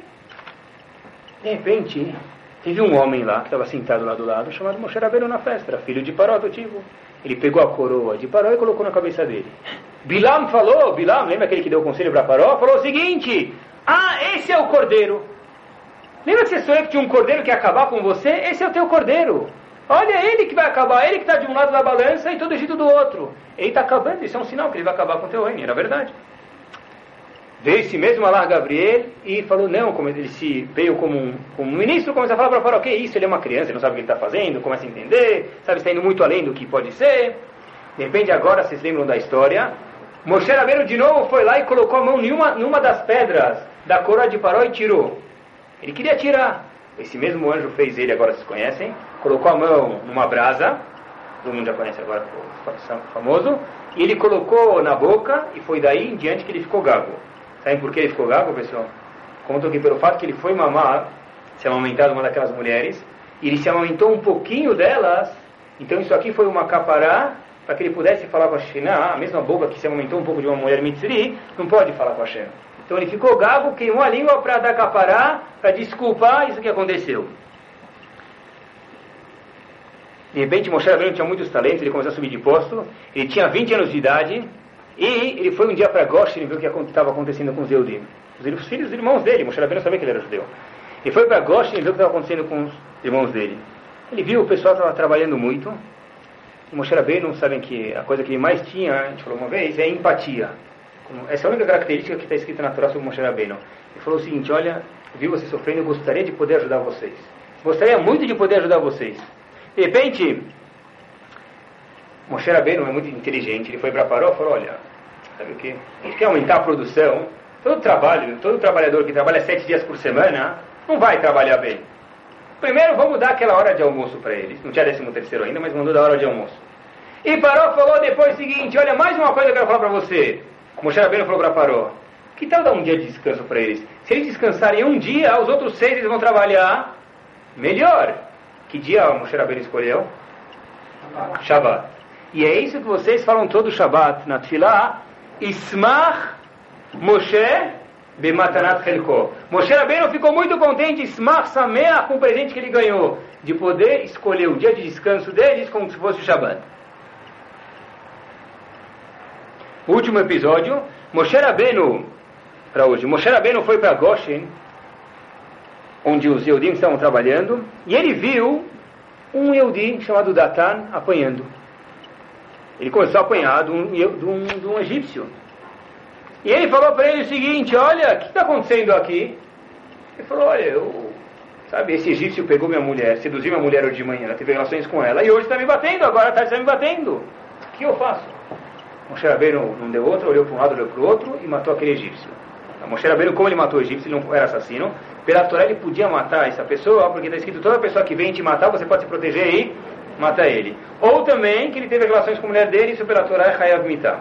de repente, Teve um homem lá que estava sentado lá do lado, chamado Moshe Rabbeinu na festa, filho de Paró, adotivo. Ele pegou a coroa de Paró e colocou na cabeça dele. Bilam falou, Bilam, lembra aquele que deu o conselho para Paró? Falou o seguinte: Ah, esse é o cordeiro. Lembra que você sonhou que tinha um cordeiro que ia acabar com você? Esse é o teu cordeiro. Olha, ele que vai acabar, ele que está de um lado da balança e todo Egito do outro. Ele está acabando, isso é um sinal que ele vai acabar com o teu reino, era verdade. Veio esse mesmo Alar Gabriel e falou, não, como ele se veio como um, como um ministro, começa a falar para Faraó, que isso, ele é uma criança, ele não sabe o que ele está fazendo, começa a entender, sabe, está indo muito além do que pode ser. De repente agora vocês lembram da história, Moshe Rabbeinu de novo foi lá e colocou a mão em uma, numa das pedras da coroa de Paró e tirou. Ele queria tirar. Esse mesmo anjo fez ele, agora vocês conhecem, colocou a mão numa brasa, todo mundo já conhece agora, famoso, e ele colocou na boca e foi daí em diante que ele ficou gago. Sabem por que ele ficou gago, pessoal? Contam que pelo fato que ele foi mamar, se amamentar de uma daquelas mulheres, e ele se amamentou um pouquinho delas, então isso aqui foi uma capará para que ele pudesse falar com a Shekhinah, a mesma boca que se amamentou um pouco de uma mulher mitzri, não pode falar com a Hashem. Então ele ficou gago, queimou a língua para dar capará, para desculpar isso que aconteceu. De repente, Moshe Rabbeinu tinha muitos talentos, ele começou a subir de posto, ele tinha 20 anos de idade, e ele foi um dia para Goshen ver o que estava acontecendo com os Eudim. Os filhos os irmãos dele, Moshe Rabbeinu sabia que ele era judeu. Ele foi para Goshen ver o que estava acontecendo com os irmãos dele. Ele viu o pessoal estava trabalhando muito, e Moshe Rabbeinu, sabem que a coisa que ele mais tinha, a gente falou uma vez, é empatia. Essa é a única característica que está escrita na Torá sobre Moshe Rabbeinu. Ele falou o seguinte, olha, vi você sofrendo, eu gostaria de poder ajudar vocês. Gostaria muito de poder ajudar vocês. De repente, Moshe Rabbeinu é muito inteligente, ele foi para Paró e falou, olha, sabe o que? A gente quer aumentar a produção, todo trabalho, todo trabalhador que trabalha sete dias por semana, não vai trabalhar bem. Primeiro vamos dar aquela hora de almoço para eles. Não tinha décimo terceiro ainda, mas mandou dar hora de almoço. E Paró falou depois o seguinte, olha, mais uma coisa que eu quero falar para você. Moshe Rabbeinu falou para Paró, que tal dar um dia de descanso para eles? Se eles descansarem um dia, os outros seis eles vão trabalhar melhor. Que dia o Moshe Rabbeinu escolheu? Shabbat. E é isso que vocês falam todo Shabbat na Tfilah. Ismach Moshe Bematanat Helko. Moshe Rabbeinu ficou muito contente, Ismach Sameach, com o presente que ele ganhou, de poder escolher o dia de descanso deles como se fosse o Shabbat. Último episódio, Moshe Rabbeinu, para hoje, Moshe Rabbeinu foi para Goshen, onde os Eudim estavam trabalhando, e ele viu um Eudim chamado Datan apanhando. Ele começou a apanhar de um, de um, de um egípcio. E ele falou para ele o seguinte: Olha, o que está acontecendo aqui? Ele falou: Olha, eu, sabe, esse egípcio pegou minha mulher, seduziu minha mulher hoje de manhã, teve relações com ela, e hoje está me batendo, agora está me batendo. O que eu faço? Moshe Rabbeinu não deu outro, olhou para um lado, olhou para o outro e matou aquele egípcio. A Moshe Rabbeinu, como ele matou o egípcio, ele não era assassino. Pela Torá ele podia matar essa pessoa, porque está escrito toda pessoa que vem te matar, você pode se proteger e matar ele. Ou também que ele teve relações com a mulher dele, isso pela Torá é Hayav Mitah.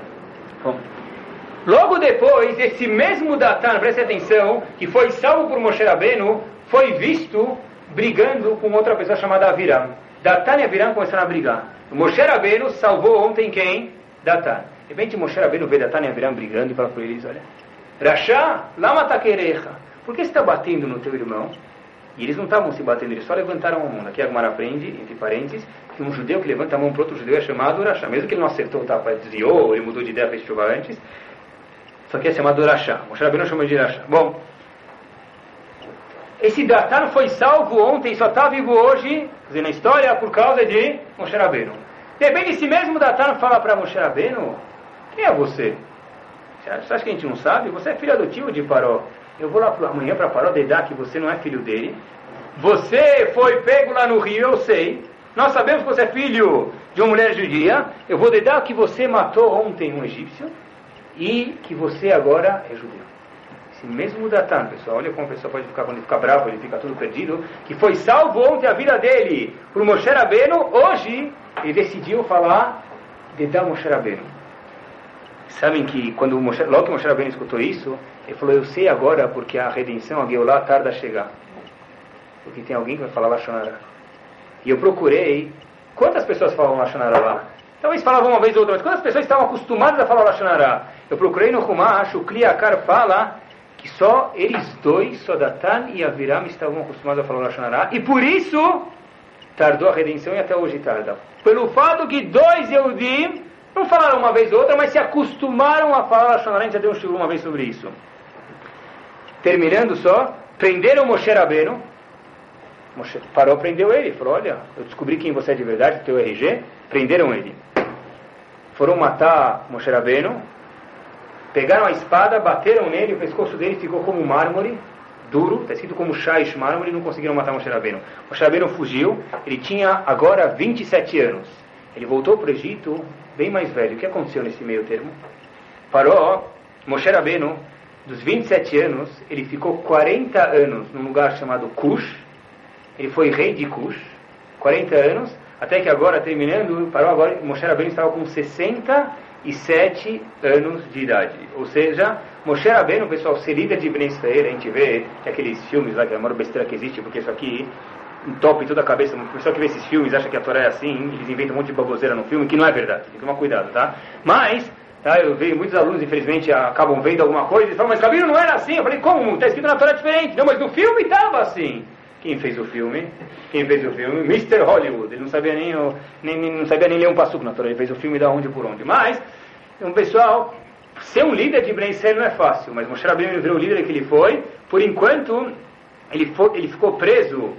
Logo depois, esse mesmo Datan, preste atenção, que foi salvo por Moshe Rabbeinu, foi visto brigando com outra pessoa chamada Aviram. Datan e Aviram começaram a brigar. Moshe Rabbeinu salvou ontem quem? Datan. De repente Moshe Rabbeinu vê Datan e Aviram brigando e fala para eles, olha, Rasha, lama taquereja. Por que você está batendo no teu irmão? E eles não estavam se batendo, eles só levantaram a mão. Aqui a Gemara aprende, entre parênteses, que um judeu que levanta a mão para outro judeu é chamado Rasha. Mesmo que ele não acertou, tá, desviou, ele mudou de ideia, fez chuva antes, só que é chamado Rasha. Moshe Rabbeinu chama de Rasha. Bom, esse Datan foi salvo ontem, só está vivo hoje, dizer, na história, por causa de Moshe Rabbeinu. Repente, esse mesmo Datan fala para Moshe Rabbeinu, quem é você? Você acha que a gente não sabe? Você é filho adotivo de Paró. Eu vou lá amanhã para Paró dedar que você não é filho dele. Você foi pego lá no rio, eu sei. Nós sabemos que você é filho de uma mulher judia. Eu vou dedar que você matou ontem um egípcio e que você agora é judeu. Esse mesmo Datan, pessoal, olha como a pessoa pode ficar, quando ele fica bravo, ele fica tudo perdido, que foi salvo ontem a vida dele por Moshe Rabbeinu, hoje ele decidiu falar de dar Moshe Rabbeinu. Sabem que quando Moshe, logo que Moshe Rabbeinu escutou isso, ele falou, eu sei agora porque a redenção, a Geulah, tarda a chegar. Porque tem alguém que vai falar Lashonara. E eu procurei, quantas pessoas falam Lashonara lá? Talvez falavam uma vez ou outra, mas quantas pessoas estavam acostumadas a falar Lashonara? Eu procurei no Rumash, o Kliakar fala que só eles dois, só Datan e Aviram, estavam acostumados a falar Lashonara. E por isso, tardou a redenção e até hoje tarda. Pelo fato que dois Yehudim não falaram uma vez ou outra, mas se acostumaram a falar Lashonara. A gente já deu um shiur uma vez sobre isso. Terminando só, prenderam Moshe Rabbeinu. Moshe parou, prendeu ele. Falou, olha, eu descobri quem você é de verdade, teu RG. Prenderam ele. Foram matar Moshe Rabbeinu. pegaram a espada, bateram nele, o pescoço dele ficou como mármore, duro, está escrito como Shaish mármore, e não conseguiram matar Moshe Rabbeinu. Moshe Rabbeinu fugiu, ele tinha agora 27 anos. Ele voltou para o Egito bem mais velho. O que aconteceu nesse meio termo? Parou, Moshe Rabbeinu, dos 27 anos, ele ficou 40 anos num lugar chamado Cush. Ele foi rei de Cush, 40 anos, até que agora, terminando, parou agora, Moshe Rabbeinu estava com 67 anos de idade. Ou seja, Moshe Rabbeinu, pessoal, ser líder de Ben Israel, a gente vê que aqueles filmes lá, que é a maior besteira que existe, porque isso aqui entope toda a cabeça. O pessoal que vê esses filmes acha que a Torá é assim, eles inventam um monte de baboseira no filme, que não é verdade. Tem que tomar cuidado, tá? Mas, tá, eu vejo muitos alunos, infelizmente, acabam vendo alguma coisa e falam, mas Cabino não era assim. Eu falei, como? Está escrito na Torá diferente. Não, mas no filme estava assim. Quem fez o filme? Quem fez o filme? Mr. Hollywood. Ele não sabia nem, nem, nem não sabia nem ler um passuco na Torá. Ele fez o filme da onde por onde. Mas, um pessoal, ser um líder de Ben não é fácil. Mas Moshe Rabbeinu virou o líder que ele foi. Por enquanto, ele, foi, ele ficou preso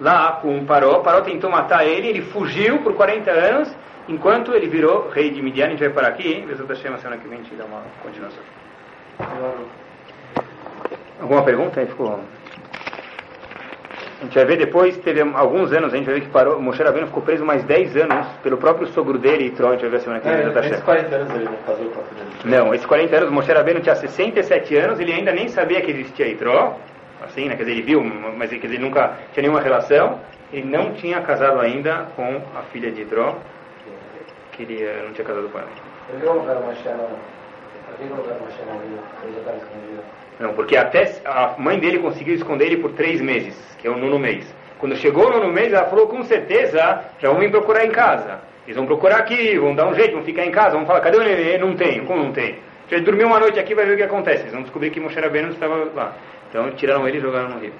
lá com o Paró. Paró tentou matar ele. Ele fugiu por 40 anos. Enquanto ele virou rei de Midian. A gente vai parar aqui. Bezerra Hashem, semana que vem a gente dá uma continuação. Alguma pergunta? Aí ficou... A gente vai ver depois, teve alguns anos, a gente vai ver que parou, Moshe Rabbeinu ficou preso mais 10 anos pelo próprio sogro dele, Tron, a gente vai ver a semana que vem. É, esses 40 anos ele não casou com a filha dele. Não, esses 40 anos, Moshe Rabbeinu tinha 67 anos, ele ainda nem sabia que existia Itró, assim, né, quer dizer, ele viu, mas quer dizer, ele nunca tinha nenhuma relação, ele não tinha casado ainda com a filha de Itró, que ele eh, não tinha casado com ela. Escondido. Não, porque até a mãe dele conseguiu esconder ele por três meses, que é o nono mês. Quando chegou o nono mês, ela falou, com certeza, já vão me procurar em casa. Eles vão procurar aqui, vão dar um jeito, vão ficar em casa, vão falar, cadê o nenê? Não tem. Como não tem? Se ele dormiu uma noite aqui, vai ver o que acontece. Eles vão descobrir que Moshe Rabbeinu estava lá. Então tiraram ele e jogaram no rio.